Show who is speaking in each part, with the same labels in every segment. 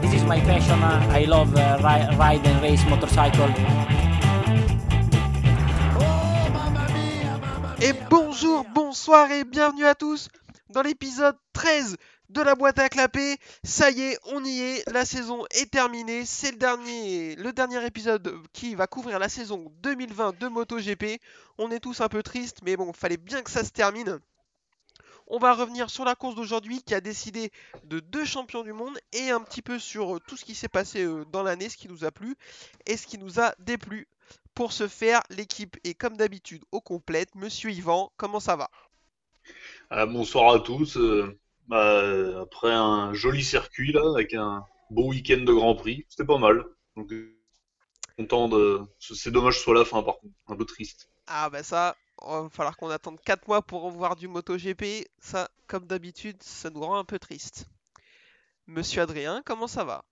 Speaker 1: this is my passion. I love uh, ri- ride and race motorcycle.
Speaker 2: Et bonjour, bonsoir et bienvenue à tous dans l'épisode 13 de la boîte à clapper. Ça y est, on y est, la saison est terminée. C'est le dernier, le dernier épisode qui va couvrir la saison 2020 de MotoGP. On est tous un peu tristes, mais bon, fallait bien que ça se termine. On va revenir sur la course d'aujourd'hui qui a décidé de deux champions du monde et un petit peu sur euh, tout ce qui s'est passé euh, dans l'année, ce qui nous a plu et ce qui nous a déplu. Pour ce faire, l'équipe est comme d'habitude au complète. Monsieur Yvan, comment ça va?
Speaker 3: Ah, bonsoir à tous. Euh, bah, après un joli circuit là, avec un beau week-end de Grand Prix, c'était pas mal. Donc, euh, content de. C'est dommage que ce soit la fin par contre, un peu triste.
Speaker 2: Ah bah ça, va falloir qu'on attende 4 mois pour revoir du MotoGP. Ça, comme d'habitude, ça nous rend un peu triste. Monsieur Adrien, comment ça va?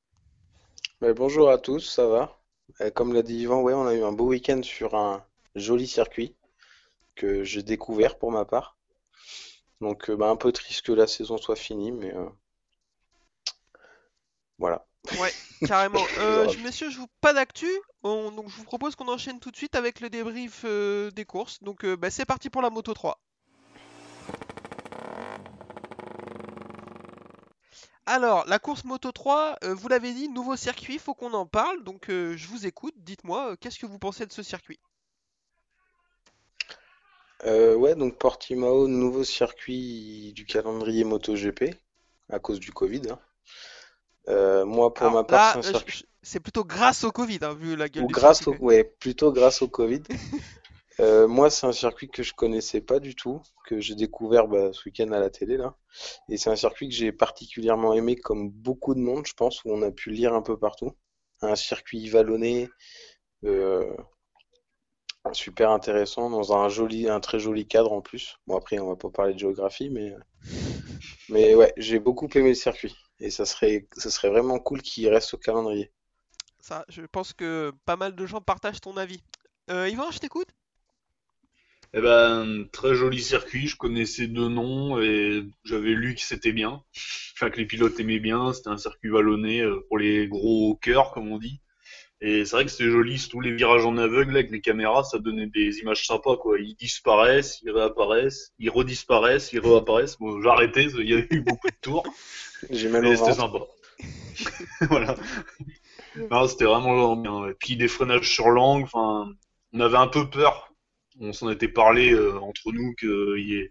Speaker 4: Mais bonjour à tous, ça va? Euh, comme l'a dit Yvan, ouais, on a eu un beau week-end sur un joli circuit que j'ai découvert pour ma part. Donc bah, un peu triste que la saison soit finie, mais euh, voilà.
Speaker 2: Ouais, carrément. Euh, je- messieurs, je vous pas d'actu, on- donc je vous propose qu'on enchaîne tout de suite avec le débrief euh, des courses. Donc euh, bah, c'est parti pour la Moto 3. Alors, la course Moto 3, euh, vous l'avez dit, nouveau circuit, faut qu'on en parle. Donc je vous écoute, dites-moi, qu'est-ce que vous pensez de ce circuit?
Speaker 4: Euh, ouais, donc Portimao, nouveau circuit du calendrier MotoGP à cause du Covid. hein. Euh, moi, pour
Speaker 2: Alors
Speaker 4: ma part,
Speaker 2: là,
Speaker 4: c'est un
Speaker 2: euh, c'est plutôt grâce au Covid, hein, vu la gueule
Speaker 4: Ou
Speaker 2: du
Speaker 4: grâce
Speaker 2: circuit.
Speaker 4: au, ouais, plutôt grâce au Covid. Euh, moi, c'est un circuit que je connaissais pas du tout, que j'ai découvert bah, ce week-end à la télé là. Et c'est un circuit que j'ai particulièrement aimé, comme beaucoup de monde, je pense, où on a pu lire un peu partout. Un circuit vallonné, euh, super intéressant, dans un joli, un très joli cadre en plus. Bon, après, on va pas parler de géographie, mais, mais ouais, j'ai beaucoup aimé le circuit. Et ça serait, ça serait vraiment cool qu'il reste au calendrier.
Speaker 2: Ça, je pense que pas mal de gens partagent ton avis. Euh, Yvan, je t'écoute?
Speaker 3: Eh ben, très joli circuit, je connaissais deux noms et j'avais lu que c'était bien. Enfin, que les pilotes aimaient bien, c'était un circuit vallonné euh, pour les gros cœurs, comme on dit. Et c'est vrai que c'était joli, tous les virages en aveugle avec les caméras, ça donnait des images sympas, quoi. Ils disparaissent, ils réapparaissent, ils redisparaissent, ils réapparaissent. Bon, j'ai arrêté, il y a eu beaucoup de tours.
Speaker 4: J'ai mal au
Speaker 3: c'était sympa. Voilà. Non, c'était vraiment bien. ouais. Puis des freinages sur l'angle, enfin, on avait un peu peur. On s'en était parlé euh, entre nous qu'il y ait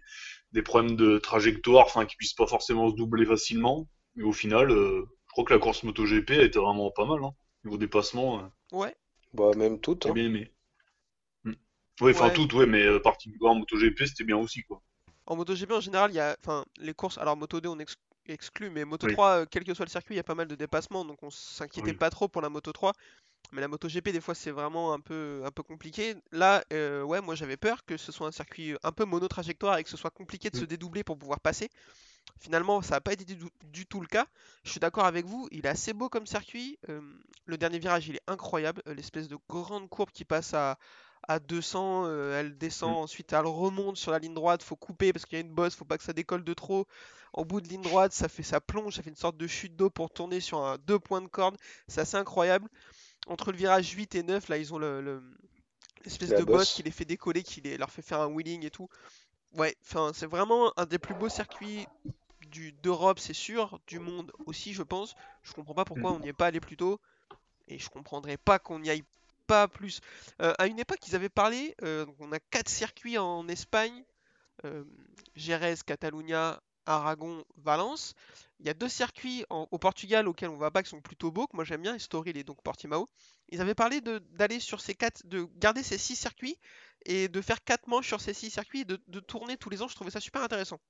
Speaker 3: des problèmes de trajectoire, enfin, qu'ils puissent pas forcément se doubler facilement. Mais au final, euh, je crois que la course MotoGP a été vraiment pas mal, hein. Niveau dépassement, euh,
Speaker 2: Ouais.
Speaker 4: Bah, même toutes,
Speaker 3: j'ai
Speaker 4: hein.
Speaker 3: bien aimé. Mm. Oui, enfin,
Speaker 2: Ouais.
Speaker 3: toutes, ouais, mais euh, particulièrement en MotoGP, c'était bien aussi, quoi.
Speaker 2: En MotoGP en général, il y a, enfin, les courses. Alors Moto 2 on ex- exclut, mais Moto
Speaker 3: Oui.
Speaker 2: 3, euh, quel que soit le circuit, il y a pas mal de dépassements, donc on s'inquiétait
Speaker 3: Oui.
Speaker 2: pas trop pour la Moto 3. Mais la MotoGP, des fois, c'est vraiment un peu, un peu compliqué. Là, euh, ouais, moi j'avais peur que ce soit un circuit un peu monotrajectoire et que ce soit compliqué de se
Speaker 3: Mm.
Speaker 2: dédoubler pour pouvoir passer. Finalement, ça n'a pas été du, du tout le cas. Je suis d'accord avec vous, il est assez beau comme circuit. euh, le dernier virage, il est incroyable. euh, L'espèce de grande courbe qui passe à, à 200, euh, elle descend,
Speaker 3: Mm.
Speaker 2: ensuite elle remonte sur la ligne droite. Faut couper parce qu'il y a une bosse, faut pas que ça décolle de trop. En bout de ligne droite, ça fait ça plonge, ça fait une sorte de chute d'eau pour tourner sur un, deux points de corde. C'est assez incroyable. Entre le virage 8 et 9, là, ils ont le, le- l'espèce de boss
Speaker 4: bosse.
Speaker 2: qui les fait décoller, qui les, leur fait faire un wheeling et tout. Ouais, enfin, c'est vraiment un des plus beaux circuits d'Europe, c'est sûr, du monde aussi, je pense. Je comprends pas pourquoi on n'y est pas allé plus tôt, et je comprendrais pas qu'on n'y aille pas plus. Euh, à une époque, ils avaient parlé, euh, on a quatre circuits en Espagne, euh, Jerez, Catalunya, Aragon, Valence. Il y a deux circuits en- au Portugal auxquels on va pas qui sont plutôt beaux, que moi j'aime bien, Estoril et donc Portimao. Ils avaient parlé d'aller sur ces quatre, de garder ces six circuits et de faire quatre manches sur ces six circuits et de, de tourner tous les ans. Je trouvais ça super intéressant.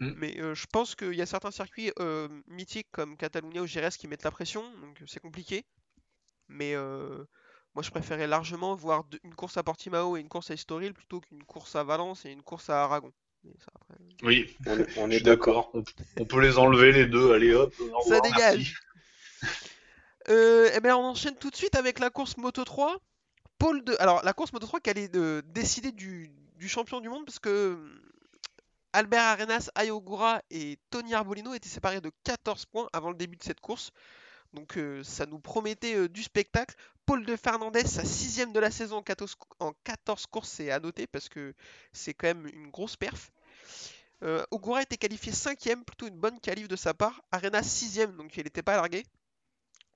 Speaker 3: Mm.
Speaker 2: Mais euh, je pense qu'il y a certains circuits euh, mythiques comme Catalunya ou Jerez qui mettent la pression, donc euh, c'est compliqué. Mais euh, moi je préférais largement voir une course à Portimao et une course à Estoril plutôt qu'une course à Valence et une course à Aragon. Mais ça, après,
Speaker 3: Oui,
Speaker 4: On est, on
Speaker 3: d'accord. On, on peut les enlever les deux, allez hop. au
Speaker 2: Ça dégage. Euh, eh bien, on enchaîne tout de suite avec la course Moto 3. Pôle de... Alors, la course Moto 3 qui allait décider du, du champion du monde parce que Albert Arenas, Ayogura et Tony Arbolino étaient séparés de 14 points avant le début de cette course. Donc euh, ça nous promettait euh, du spectacle. Paul de Fernandez, sa sixième de la saison en 14, en 14 courses, c'est à noter parce que c'est quand même une grosse perf. Euh, Ogura était qualifié cinquième, plutôt une bonne qualif de sa part. Arenas sixième, donc il n'était pas largué.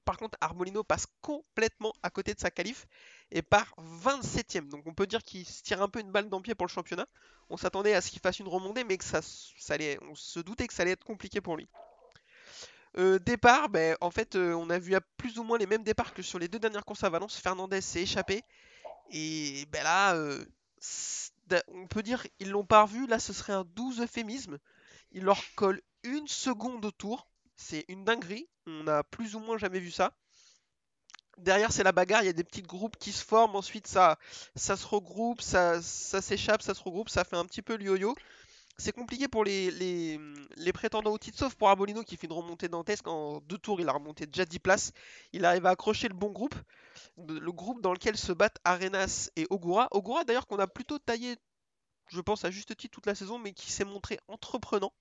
Speaker 2: Par contre, Arbolino passe complètement à côté de sa qualif et part 27ème. Donc on peut dire qu'il se tire un peu une balle dans pied pour le championnat. On s'attendait à ce qu'il fasse une remontée, mais que ça, ça on se doutait que ça allait être compliqué pour lui. Euh, départ, ben, en fait, euh, on a vu à plus ou moins les mêmes départs que sur les deux dernières courses à Valence. Fernandez s'est échappé. Et ben là, euh, on peut dire ils l'ont pas revu. Là, ce serait un 12 euphémisme. Il leur colle une seconde au tour. C'est une dinguerie. On a plus ou moins jamais vu ça. Derrière, c'est la bagarre. Il y a des petits groupes qui se forment. Ensuite, ça, ça se regroupe, ça, s'échappe, ça se regroupe. Ça fait un petit peu le yo-yo. C'est compliqué pour les, les, les prétendants au titre, sauf pour Arbolino qui fait une remontée dantesque. En deux tours, il a remonté déjà 10 places. Il arrive à accrocher le bon groupe. Le groupe dans lequel se battent Arenas et Ogura. Ogura, d'ailleurs, qu'on a plutôt taillé, je pense, à juste titre toute la saison, mais qui s'est montré entreprenant.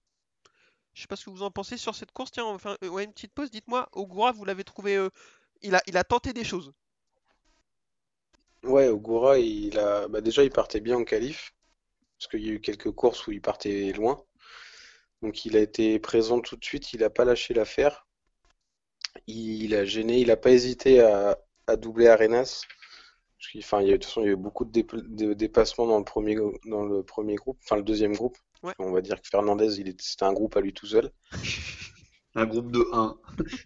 Speaker 2: Je sais pas ce que vous en pensez sur cette course. Tiens, on euh, une petite pause. Dites-moi, Ogura, vous l'avez trouvé. euh, il, a, il a tenté des choses.
Speaker 4: Ouais, Ogura, il a, bah déjà, il partait bien en qualif, parce qu'il y a eu quelques courses où il partait loin. Donc, il a été présent tout de suite, il n'a pas lâché l'affaire. Il a gêné, il n'a pas hésité à, doubler Arenas. Qu'il- enfin, il y a, de toute façon, il y a eu beaucoup de, de dépassements dans le premier, dans le premier groupe, enfin le deuxième groupe.
Speaker 2: Ouais.
Speaker 4: On va dire que Fernandez, il est, c'était un groupe à lui tout seul.
Speaker 3: Un groupe de 1.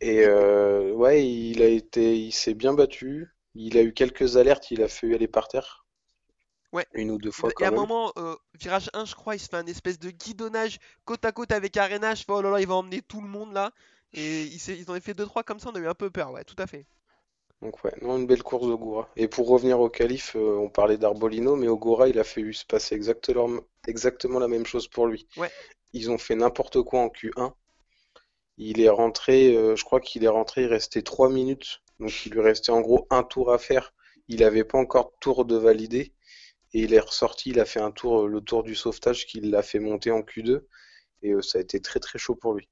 Speaker 4: Et euh, ouais, il a été, il s'est bien battu. Il a eu quelques alertes, il a fait aller par terre.
Speaker 2: Ouais.
Speaker 4: Une ou deux fois
Speaker 2: Et
Speaker 4: quand
Speaker 2: à un
Speaker 4: même.
Speaker 2: moment, euh, virage 1, je crois, il se fait un espèce de guidonnage côte à côte avec. Je fais, oh là là, il va emmener tout le monde là. Et il s'est- ils en ont fait 2-3 comme ça, on a eu un peu peur, ouais, tout à fait.
Speaker 4: Donc ouais, non, une belle course d'Ogura. Et pour revenir au qualif, euh, on parlait d'Arbolino, mais Ogura, il a fait se passer exactement, exactement la même chose pour lui.
Speaker 2: Ouais.
Speaker 4: Ils ont fait n'importe quoi en Q1. Il est rentré, euh, je crois qu'il est rentré, il restait 3 minutes. Donc il lui restait en gros un tour à faire. Il n'avait pas encore de tour de validé. Et il est ressorti, il a fait un tour, euh, le tour du sauvetage qui l'a fait monter en Q2. Et euh, ça a été très très chaud pour lui.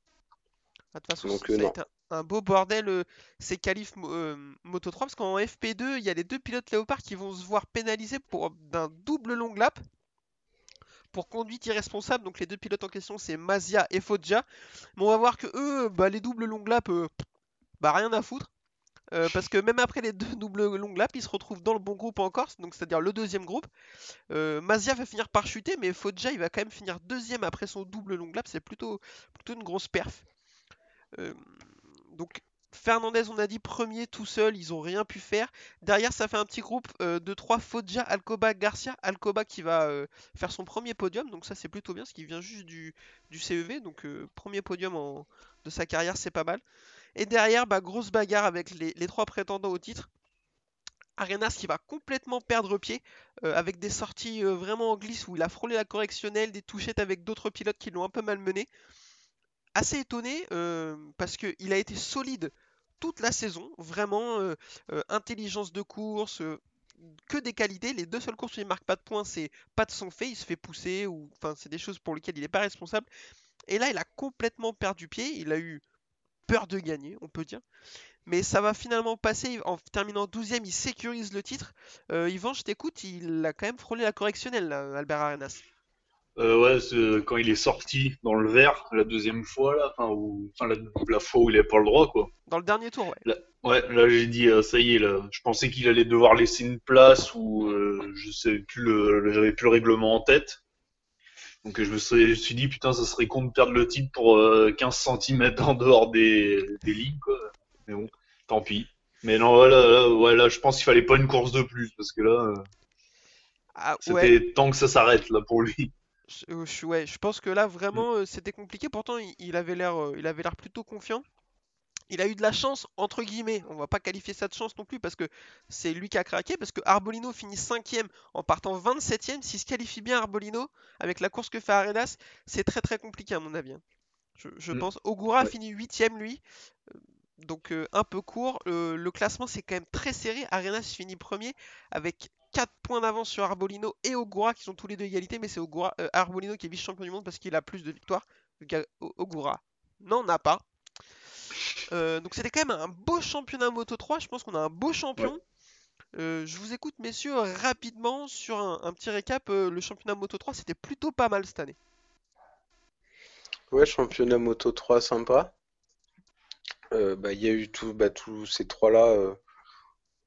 Speaker 2: Ah, De toute façon,
Speaker 4: Donc,
Speaker 2: ça a
Speaker 4: non.
Speaker 2: été un, beau bordel euh, ces qualifs euh, Moto 3 parce qu'en FP2, il y a les deux pilotes Léopard qui vont se voir pénalisés pour d'un double long lap pour conduite irresponsable. Donc les deux pilotes en question, c'est Mazia et Foggia. Mais on va voir que eux, bah, les doubles long laps, euh, bah rien à foutre. Euh, parce que même après les deux doubles long laps, ils se retrouvent dans le bon groupe encore, donc c'est-à-dire le deuxième groupe. Euh, Mazia va finir par chuter, mais Foggia il va quand même finir deuxième après son double long lap. C'est plutôt, plutôt une grosse perf. Donc Fernandez, on a dit premier tout seul, ils ont rien pu faire. Derrière, ça fait un petit groupe euh, de trois Foggia, Alcoba, Garcia. Alcoba qui va euh, faire son premier podium, donc ça c'est plutôt bien, parce qu'il vient juste du, du CEV, donc euh, premier podium de sa carrière, c'est pas mal. Et derrière, bah, grosse bagarre avec les, trois prétendants au titre. Arenas qui va complètement perdre pied avec des sorties vraiment en glisse où il a frôlé la correctionnelle, des touchettes avec d'autres pilotes qui l'ont un peu malmené assez étonné euh, parce qu'il a été solide toute la saison, vraiment euh, euh, intelligence de course, que des qualités. Les deux seules courses où il marque pas de points, c'est pas de son fait, il se fait pousser ou enfin c'est des choses pour lesquelles il n'est pas responsable. Et là, il a complètement perdu pied, il a eu peur de gagner, on peut dire. Mais ça va finalement passer en terminant 12ème, il sécurise le titre. Yvan, je t'écoute, il a quand même frôlé la correctionnelle, là, Albert Arenas.
Speaker 3: Euh, ouais, c'est quand il est sorti dans le vert la deuxième fois là, enfin, ou, enfin la, la fois où il avait pas le droit quoi.
Speaker 2: Dans le dernier tour, ouais.
Speaker 3: Ouais, là j'ai dit euh, ça y est là. Je pensais qu'il allait devoir laisser une place ou euh, je sais plus le, j'avais plus le règlement en tête. Donc je me suis, je me suis dit putain ça serait con de perdre le titre pour euh, 15 cm en dehors des, des lignes quoi. Mais bon, tant pis. Mais non voilà, là, ouais, là je pense qu'il fallait pas une course de plus parce que là euh,
Speaker 2: Ah,
Speaker 3: c'était
Speaker 2: ouais.
Speaker 3: temps que ça s'arrête là pour lui.
Speaker 2: Je, euh, je- ouais, je pense que là vraiment euh, c'était compliqué. Pourtant il, il avait l'air, euh, il avait l'air plutôt confiant. Il a eu de la chance entre guillemets. On va pas qualifier ça de chance non plus parce que c'est lui qui a craqué. Parce que Arbolino finit 5 en partant 27ème. S'il se qualifie bien Arbolino avec la course que fait Arenas, c'est très très compliqué à mon avis. hein. Je, je
Speaker 3: Mm.
Speaker 2: pense. Ogura
Speaker 3: Ouais.
Speaker 2: finit 8ème lui. Donc euh, un peu court. Le classement c'est quand même très serré. Arenas finit premier avec 4 points d'avance sur Arbolino et Ogura qui sont tous les deux égalité, mais c'est euh, Arbolino qui est vice-champion du monde parce qu'il a plus de victoires que Ogura n'en a pas. Euh, donc c'était quand même un beau championnat Moto 3, je pense qu'on a un beau champion. Euh, je vous écoute messieurs rapidement sur un, petit récap, le championnat Moto 3 c'était plutôt pas mal cette année.
Speaker 4: Ouais, championnat Moto 3 sympa. bah, il y a eu tout, bah, tous ces trois-là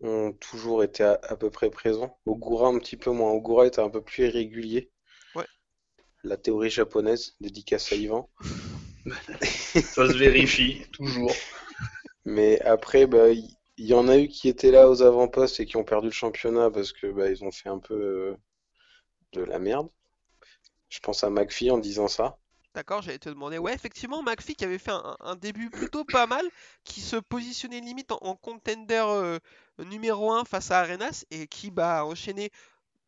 Speaker 4: ont toujours été à, peu près présents. Ogura un petit peu moins. Ogura était un peu plus irrégulier.
Speaker 2: Ouais.
Speaker 4: La théorie japonaise, dédicace à Yvan.
Speaker 3: Ça se vérifie, toujours.
Speaker 4: Mais après, bah, il y, en a eu qui étaient là aux avant-postes et qui ont perdu le championnat parce que bah, ils ont fait un peu euh, de la merde. Je pense à McPhee en disant ça.
Speaker 2: D'accord, j'allais te demander. Ouais, effectivement, McPhee qui avait fait un, début plutôt pas mal, qui se positionnait limite en, contender euh, numéro 1 face à Arenas et qui bah, a enchaîné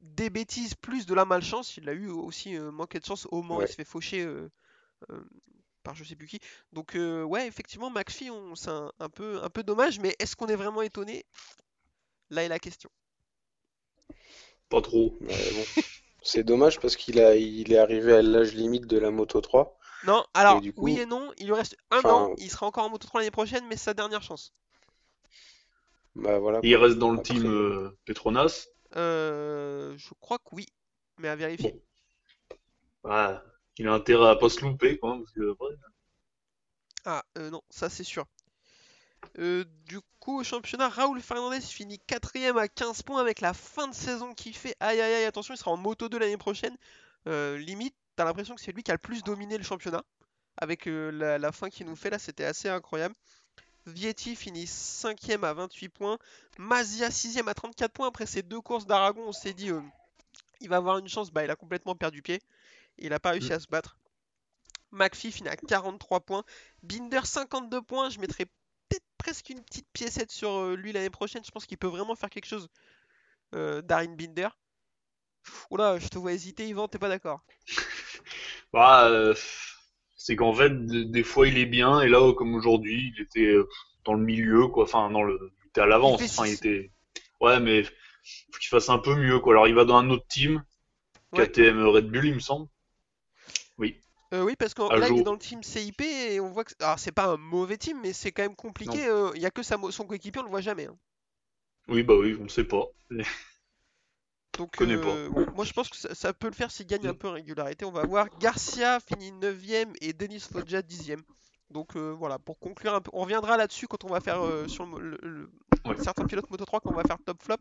Speaker 2: des bêtises plus de la malchance. Il a eu aussi euh, manqué de chance au moment où il se fait faucher euh, par je sais plus qui. Donc ouais, effectivement, McPhee, c'est un, peu, un peu dommage, mais est-ce qu'on est vraiment étonné? Là est la question.
Speaker 3: Pas trop.
Speaker 4: C'est dommage parce qu'il a, il est arrivé à l'âge limite de la Moto 3.
Speaker 2: Non, alors oui et non, il lui reste un an, il sera encore en Moto 3 l'année prochaine, mais c'est sa dernière chance.
Speaker 4: Bah voilà.
Speaker 3: il reste dans le team euh, Petronas
Speaker 2: euh, Je crois que oui, mais à vérifier.
Speaker 3: il a intérêt à pas se louper, quoi. Parce que,
Speaker 2: Ah, euh, non, ça c'est sûr. Euh, du coup, au championnat, Raoul Fernandez finit quatrième à 15 points avec la fin de saison qu'il fait. Aïe aïe aïe, attention, il sera en moto 2 l'année prochaine. Euh, limite, t'as l'impression que c'est lui qui a le plus dominé le championnat. Avec euh, la, fin qu'il nous fait là, c'était assez incroyable. Vietti finit 5ème à 28 points. Mazia 6ème à 34 points. Après ces deux courses d'Aragon, on s'est dit il va avoir une chance. Bah, il a complètement perdu pied. Il n'a pas réussi mm. à se battre. McPhee finit à 43 points. Binder 52 points. Je mettrai peut-être presque une petite piécette sur euh, lui l'année prochaine. Je pense qu'il peut vraiment faire quelque chose. Euh, Darin Binder. Oula, je te vois hésiter, Yvan, t'es pas d'accord
Speaker 3: Bah, euh, c'est qu'en fait, des fois il est bien, et là, comme aujourd'hui, il était dans le milieu, quoi. Enfin, dans le, il était à l'avance. Enfin, il était. Ouais, mais faut qu'il fasse un peu mieux, quoi. Alors, il va dans un autre team, KTM Red Bull, il me semble. Oui.
Speaker 2: Euh, oui, parce que là, il est dans le team CIP et on voit que. Alors, c'est pas un mauvais team, mais c'est quand même compliqué. Euh, il y a que sa... son coéquipier, on le voit jamais. Hein.
Speaker 3: Oui, bah oui, on sait pas.
Speaker 2: Donc, euh, moi je pense que ça, peut le faire s'il gagne un peu en régularité. On va voir. Garcia finit 9ème et Denis Foggia 10ème. Donc voilà, pour conclure un peu, on reviendra là-dessus quand on va faire sur le, certains pilotes Moto 3 quand on va faire top flop.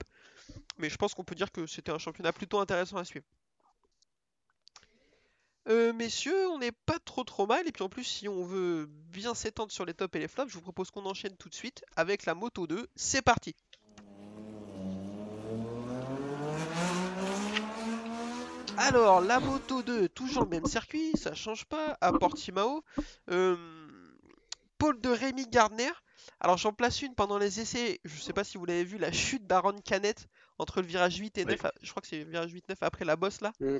Speaker 2: Mais je pense qu'on peut dire que c'était un championnat plutôt intéressant à suivre. Euh, messieurs, on n'est pas trop trop mal. Et puis en plus, si on veut bien s'étendre sur les tops et les flops, je vous propose qu'on enchaîne tout de suite avec la moto 2. C'est parti Alors, la moto 2, toujours le même circuit, ça change pas, à Portimao. Euh, pôle de Rémi Gardner. Alors j'en place une pendant les essais, je sais pas si vous l'avez vu, la chute d'Aaron Canet entre le virage 8 et 9, je crois que c'est le virage 8-9 après la bosse là. Mm.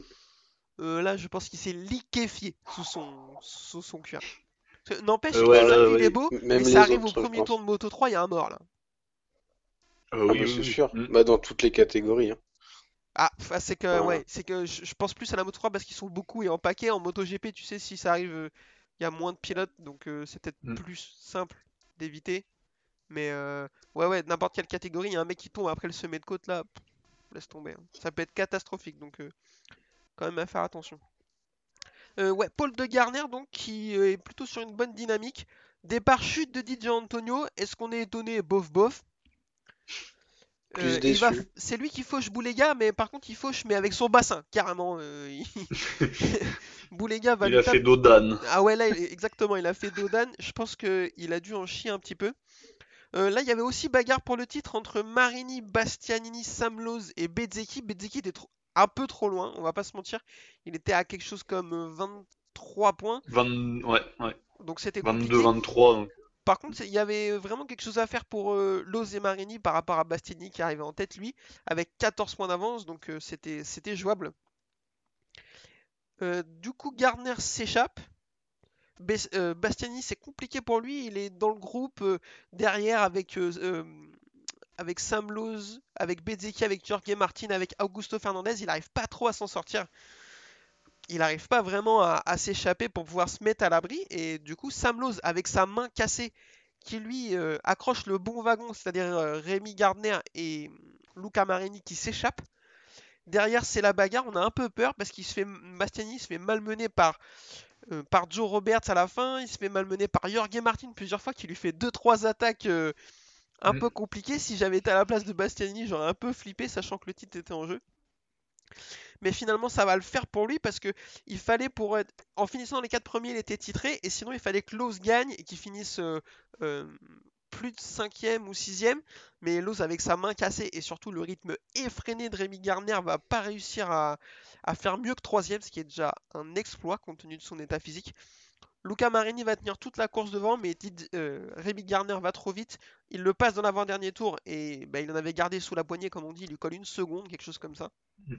Speaker 2: Euh, là, je pense qu'il s'est liquéfié sous son, sous son cuir. N'empêche, euh, il est beau, mais ça arrive au premier tour de Moto 3, il y a un mort là.
Speaker 4: Ah oui, ah, c'est sûr. Mm. Bah, dans toutes les catégories. Hein.
Speaker 2: Ah, c'est que, ouais, c'est que je, pense plus à la Moto 3 parce qu'ils sont beaucoup et en paquet. En Moto GP, tu sais, si ça arrive, euh, il y a moins de pilotes, donc c'est peut-être mm. plus simple d'éviter. Mais ouais, ouais, n'importe quelle catégorie, il y a un mec qui tombe après le sommet de côte là, laisse tomber. Hein. Ça peut être catastrophique, donc quand même à faire attention. Euh, ouais, Paul de Garner, donc, qui euh, est plutôt sur une bonne dynamique. Départ chute de DJ Antonio. Est-ce qu'on est étonné? Bof, bof.
Speaker 4: Euh,
Speaker 2: c'est lui qui fauche Boulega, mais par contre, il fauche, mais avec son bassin, carrément. Boulega va
Speaker 3: Il a fait Dodan.
Speaker 2: Ah ouais, là, exactement, il a fait Dodan. Je pense qu'il a dû en chier un petit peu. là, il y avait aussi bagarre pour le titre entre Marini, Bastianini, Samloz et Bezeki. Bezeki était trop un peu trop loin, on va pas se mentir. Il était à quelque chose comme 23 euh, points.
Speaker 3: 20, ouais, ouais.
Speaker 2: Donc c'était
Speaker 3: 22, 23. Donc.
Speaker 2: Par contre, il y avait vraiment quelque chose à faire pour euh, Loz et Marini par rapport à Bastiani qui arrivait en tête, lui, avec 14 points d'avance, donc euh, c'était, c'était jouable. du coup, Gardner s'échappe. Bastiani, c'est compliqué pour lui. Il est dans le groupe derrière avec avec Sam Lowe, avec Bezzecchi, avec Jorge Martin, avec Augusto Fernandez, il n'arrive pas trop à s'en sortir. Il n'arrive pas vraiment à, s'échapper pour pouvoir se mettre à l'abri. Et du coup, Sam Lowe, avec sa main cassée, qui lui euh, accroche le bon wagon, c'est-à-dire euh, Rémi Gardner et Luca Marini qui s'échappent. Derrière, c'est la bagarre. On a un peu peur parce qu'il se fait Bastiani se fait malmener par euh, par Joe Roberts à la fin. Il se fait malmener par Jorge Martin plusieurs fois, qui lui fait 2-3 attaques un
Speaker 3: Mm.
Speaker 2: peu compliquées. Si j'avais été à la place de Bastiani, j'aurais un peu flippé, sachant que le titre était en jeu. Mais finalement, ça va le faire pour lui parce que il fallait pour être. En finissant les 4 premiers, il était titré. Et sinon, il fallait que Lowe's gagne et qu'il finisse euh, euh, plus de 5ème ou 6ème. Mais Lowe's, avec sa main cassée et surtout le rythme effréné de Rémi Garner, va pas réussir à, à faire mieux que 3ème, ce qui est déjà un exploit compte tenu de son état physique. Luca Marini va tenir toute la course devant, mais Did- euh, Rémi Garner va trop vite. Il le passe dans l'avant-dernier tour et bah, il en avait gardé sous la poignée, comme on dit. Il lui colle une seconde, quelque chose comme ça.
Speaker 3: Mm.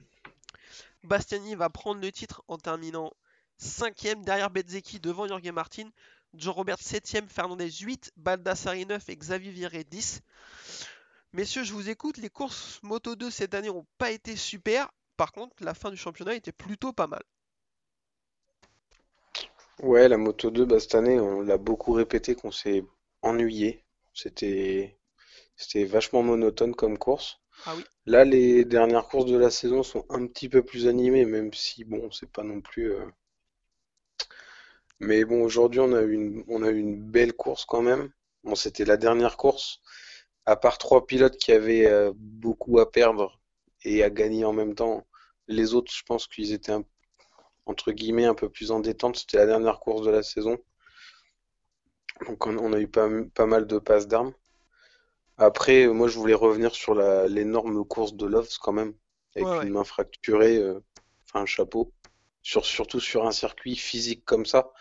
Speaker 2: Bastiani va prendre le titre en terminant 5ème derrière Bezzecchi devant Jorge Martin. Joe Robert 7ème, Fernandez 8, Baldassari 9 et Xavier Viré 10. Messieurs, je vous écoute. Les courses Moto 2 cette année n'ont pas été super. Par contre, la fin du championnat était plutôt pas mal.
Speaker 4: Ouais, la Moto 2, bah, cette année, on l'a beaucoup répété qu'on s'est ennuyé. C'était c'était vachement monotone comme course.
Speaker 2: Ah oui.
Speaker 4: Là, les dernières courses de la saison sont un petit peu plus animées, même si, bon, c'est pas non plus... euh, Mais bon, aujourd'hui, on a eu une, on a eu une belle course quand même. Bon, c'était la dernière course. À part trois pilotes qui avaient euh, beaucoup à perdre et à gagner en même temps, les autres, je pense qu'ils étaient un- entre guillemets un peu plus en détente. C'était la dernière course de la saison. Donc on, on a eu pas, pas mal de passes d'armes. Après, moi, je voulais revenir sur l'énorme course de Loves quand même, avec
Speaker 2: Ouais, ouais.
Speaker 4: une main fracturée, euh, enfin un chapeau. Sur, surtout sur un circuit physique comme ça,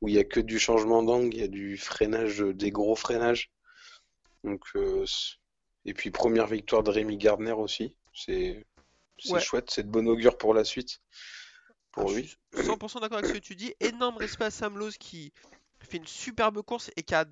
Speaker 4: où il y a que du changement d'angle, il y a du freinage, euh, des gros freinages. Donc, euh, et puis première victoire de Rémi Gardner aussi. C'est c'est
Speaker 2: Ouais.
Speaker 4: chouette, c'est de bon augure pour la suite, pour
Speaker 2: Ah, je suis 100% d'accord avec ce que tu dis. Énorme respect à Sam Lowe qui fait une superbe course et qui a,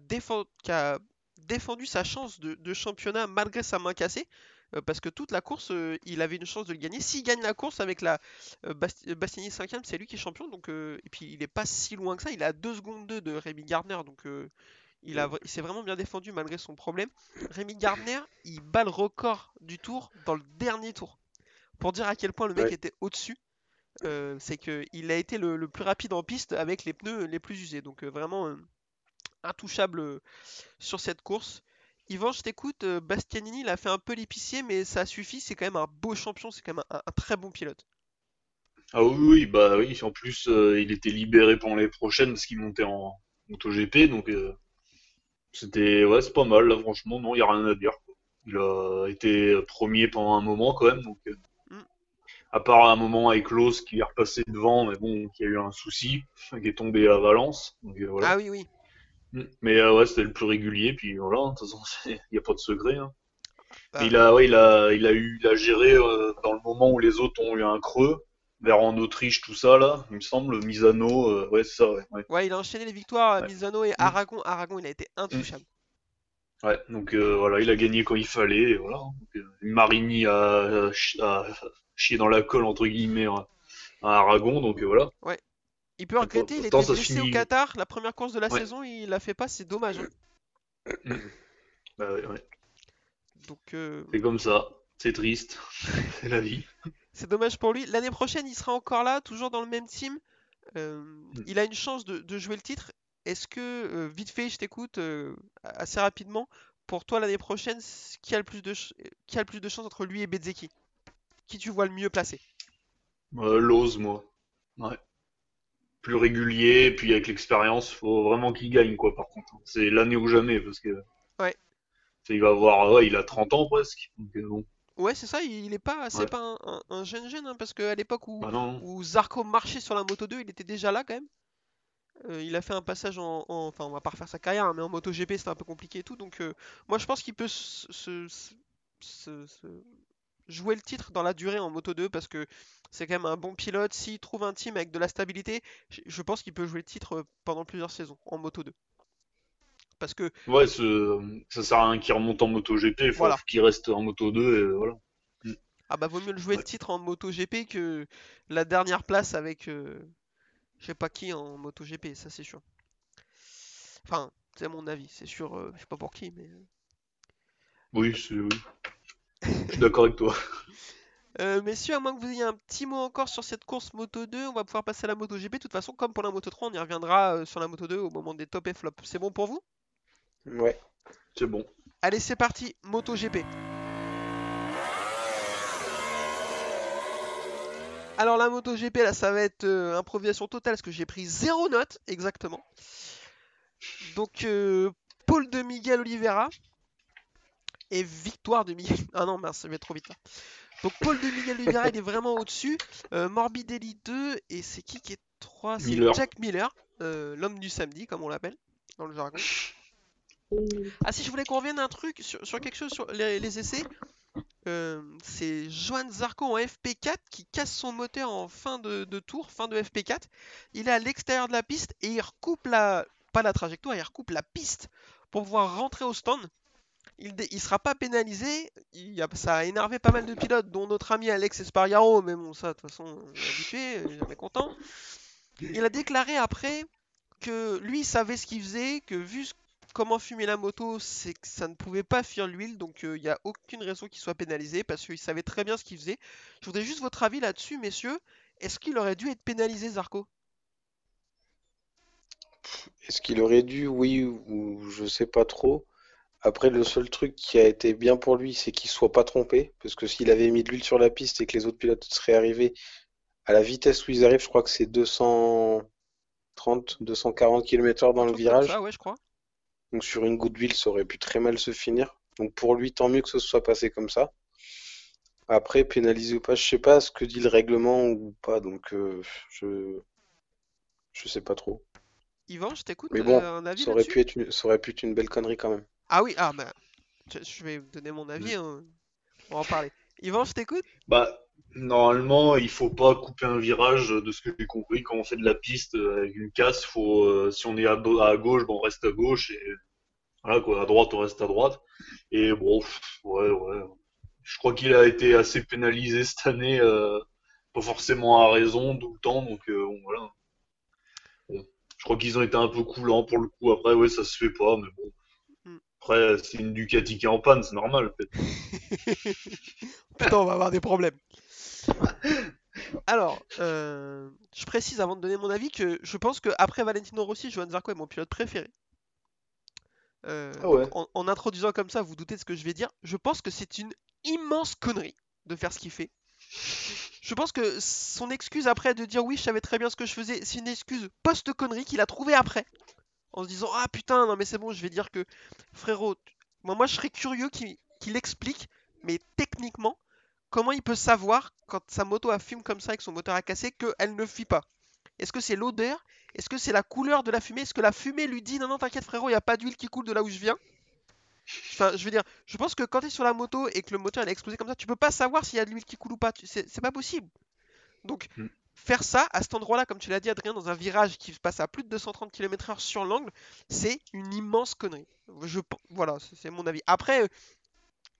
Speaker 2: qui a défendu sa chance de, de championnat malgré sa main cassée. euh, parce que toute la course, euh, il avait une chance de le gagner. S'il gagne la course avec la euh, Bast- Bastiani 5ème, c'est lui qui est champion. Donc, euh, et puis il est pas si loin que ça. Il est à 2 secondes 2 de Rémi Gardner. Donc euh, il, a, s'est vraiment bien défendu malgré son problème. Rémi Gardner, il bat le record du tour dans le dernier tour. Pour dire à quel point le mec
Speaker 4: Ouais.
Speaker 2: était au-dessus. Euh, c'est qu'il a été le, plus rapide en piste avec les pneus les plus usés. Donc euh, vraiment euh, intouchable sur cette course. Yvan, je t'écoute. Bastianini, il a fait un peu l'épicier, mais ça suffit. C'est quand même un beau champion. C'est quand même un, très bon pilote.
Speaker 3: Ah oui, oui, bah oui. En plus, il était libéré pendant les prochaines parce qu'il montait en MotoGP, donc c'était ouais, c'est pas mal là. Franchement, non, il y a rien à dire. Il a été premier pendant un moment quand même, donc. À part un moment avec Los qui est repassé devant, mais bon, qui a eu un souci, qui est tombé à Valence. Donc euh, voilà.
Speaker 2: Ah oui, oui.
Speaker 3: Mm. Mais euh, ouais, c'était le plus régulier, puis voilà. De toute façon, il n'y a pas de secret. hein.
Speaker 2: Ah.
Speaker 3: Il a, ouais, il a, il a eu, il a géré euh, dans le moment où les autres ont eu un creux, vers en Autriche, tout ça là, il me semble, Misano, euh, ouais, c'est ça, ouais, ouais.
Speaker 2: Ouais, il a enchaîné les victoires à. Misano et Aragon. Aragon, il a été intouchable.
Speaker 3: Ouais, donc euh, voilà, il a gagné quand il fallait, et voilà. Donc, euh, Marini a, a chi- a chié dans la colle entre guillemets à à Aragon, donc euh, voilà.
Speaker 2: Il peut regretter, il était blessé
Speaker 3: finit-
Speaker 2: au Qatar. La première course de la
Speaker 3: Ouais.
Speaker 2: saison, il l'a fait pas. C'est dommage. hein.
Speaker 3: Bah, ouais, ouais.
Speaker 2: Donc
Speaker 3: C'est comme ça, c'est triste, c'est la vie.
Speaker 2: C'est dommage pour lui. L'année prochaine, il sera encore là, toujours dans le même team. Euh, il a une chance de, de jouer le titre. Est-ce que, euh, vite fait, je t'écoute euh, assez rapidement, pour toi l'année prochaine, qui a le plus de, ch- qui a le plus de chance entre lui et Bezzeki? Qui tu vois le mieux placé?
Speaker 3: Euh, L'ose, moi. Ouais. Plus régulier, puis avec l'expérience, faut vraiment qu'il gagne, quoi, par contre. C'est l'année ou jamais, parce que.
Speaker 2: Ouais.
Speaker 3: Il va avoir, ouais, il a 30 ans presque. Donc, euh, bon.
Speaker 2: Ouais, c'est ça, il, il est pas, c'est
Speaker 3: Ouais.
Speaker 2: pas un, un- un jeune jeune, hein, parce qu'à l'époque où,
Speaker 3: Bah
Speaker 2: où Zarco marchait sur la Moto 2, il était déjà là quand même. Euh, il a fait un passage en, en- Enfin, on va pas refaire sa carrière, hein, mais en MotoGP c'était un peu compliqué et tout. Donc, euh, moi je pense qu'il peut se, se- se- se- se- jouer le titre dans la durée en Moto 2 parce que c'est quand même un bon pilote. S'il trouve un team avec de la stabilité, je, je pense qu'il peut jouer le titre pendant plusieurs saisons en Moto 2. Parce que
Speaker 3: Ouais, ça sert à rien qu'il remonte en MotoGP, il faut
Speaker 2: Voilà.
Speaker 3: qu'il reste en Moto 2 et voilà.
Speaker 2: ah bah vaut mieux le jouer le titre en MotoGP que la dernière place avec euh, je sais pas qui en MotoGP, ça c'est sûr. Enfin, c'est mon avis, c'est sûr, euh, je sais pas pour qui, mais.
Speaker 3: Oui, c'est oui. Je suis d'accord avec toi.
Speaker 2: Euh, messieurs, à moins que vous ayez un petit mot encore sur cette course Moto 2, on va pouvoir passer à la MotoGP. De toute façon, comme pour la Moto 3, on y reviendra euh, sur la Moto 2 au moment des top et flop. C'est bon pour vous?
Speaker 4: Ouais.
Speaker 3: C'est bon.
Speaker 2: Allez, c'est parti, MotoGP. Alors la MotoGP, là, ça va être euh, improvisation totale parce que j'ai pris zéro note, exactement. Donc, euh, Paul de Miguel Oliveira et victoire de Miguel... Ah non, mince, ça va être trop vite là. Donc Paul de Miguel Oliveira, il est vraiment au-dessus. Euh, Morbidelli 2, et c'est qui qui est 3? C'est. Jack Miller, euh, l'homme du samedi, comme on l'appelle dans le jargon. Ah si je voulais qu'on revienne à un truc sur, sur quelque chose sur les, les essais. Euh, c'est Johan Zarco en FP4 qui casse son moteur en fin de, tour, fin de FP4. Il est à l'extérieur de la piste et il recoupe la pas la trajectoire, il recoupe la piste pour pouvoir rentrer au stand. Il, il sera pas pénalisé. Il ça a énervé pas mal de pilotes, dont notre ami Alex Espargaro, mais bon ça de toute façon on est habitué, il jamais content. Il a déclaré après que lui il savait ce qu'il faisait, que vu comment fumer la moto, c'est que ça ne pouvait pas fuir l'huile, donc il n'y a aucune raison qu'il soit pénalisé parce qu'il savait très bien ce qu'il faisait. Je voudrais juste votre avis là-dessus, messieurs. Est-ce qu'il aurait dû être pénalisé, Zarco?
Speaker 4: Est-ce qu'il aurait dû, oui, ou je sais pas trop. Après, le seul truc qui a été bien pour lui, c'est qu'il soit pas trompé. Parce que s'il avait mis de l'huile sur la piste et que les autres pilotes seraient arrivés à la vitesse où ils arrivent, je crois que c'est 230, 240 km/h dans le virage.
Speaker 2: ça, ouais, je crois.
Speaker 4: Donc sur une goutte d'huile, ça aurait pu très mal se finir. Donc pour lui, tant mieux que ce soit passé comme ça. Après, pénalisé ou pas, je sais pas ce que dit le règlement ou pas, donc euh, je je sais pas trop.
Speaker 2: Yvan, je t'écoute.
Speaker 4: Mais bon,
Speaker 2: euh, un avis
Speaker 4: Ça aurait pu être une, ça aurait pu être une belle connerie quand même.
Speaker 2: Ah oui, ah bah, je je vais vous donner mon avis, hein. on va en parler. Yvan, je t'écoute?
Speaker 3: Bah, normalement, il faut pas couper un virage, de ce que j'ai compris, quand on fait de la piste euh, avec une casse, faut, euh, si on est à, gauche, ben on reste à gauche, et voilà quoi, à droite, on reste à droite. Et bon, pff, ouais, ouais. Je crois qu'il a été assez pénalisé cette année, euh, pas forcément à raison tout le temps, donc euh, bon, voilà. Bon. Je crois qu'ils ont été un peu coulants pour le coup, après, ouais, ça se fait pas, mais bon.
Speaker 2: Mm.
Speaker 3: Après, c'est une Ducati qui est en panne, c'est normal.
Speaker 2: Putain, on va avoir des problèmes. Alors, euh, je précise avant de donner mon avis que je pense que après Valentino Rossi, Johan Zarco est mon pilote préféré. Euh,
Speaker 3: Ah ouais.
Speaker 2: en, en introduisant comme ça, vous doutez de ce que je vais dire. Je pense que c'est une immense connerie de faire ce qu'il fait. Je pense que son excuse après de dire oui, je savais très bien ce que je faisais, c'est une excuse post-connerie qu'il a trouvée après. En se disant ah putain, non mais c'est bon, je vais dire que frérot, moi, moi je serais curieux qu'il qu'il explique, mais techniquement, comment il peut savoir quand sa moto a fume comme ça et que son moteur a cassé qu'elle ne fuit pas? Est-ce que c'est l'odeur? Est-ce que c'est la couleur de la fumée? Est-ce que la fumée lui dit non non t'inquiète frérot, il n'y a pas d'huile qui coule de là où je viens? Enfin, je veux dire, je pense que quand tu es sur la moto et que le moteur il a explosé comme ça, tu peux pas savoir s'il y a de l'huile qui coule ou pas. C'est pas possible. Donc,
Speaker 3: Mm.
Speaker 2: faire ça à cet endroit-là, comme tu l'as dit, Adrien, dans un virage qui se passe à plus de 230 km/h sur l'angle, c'est une immense connerie. Je, voilà, c'est mon avis. Après,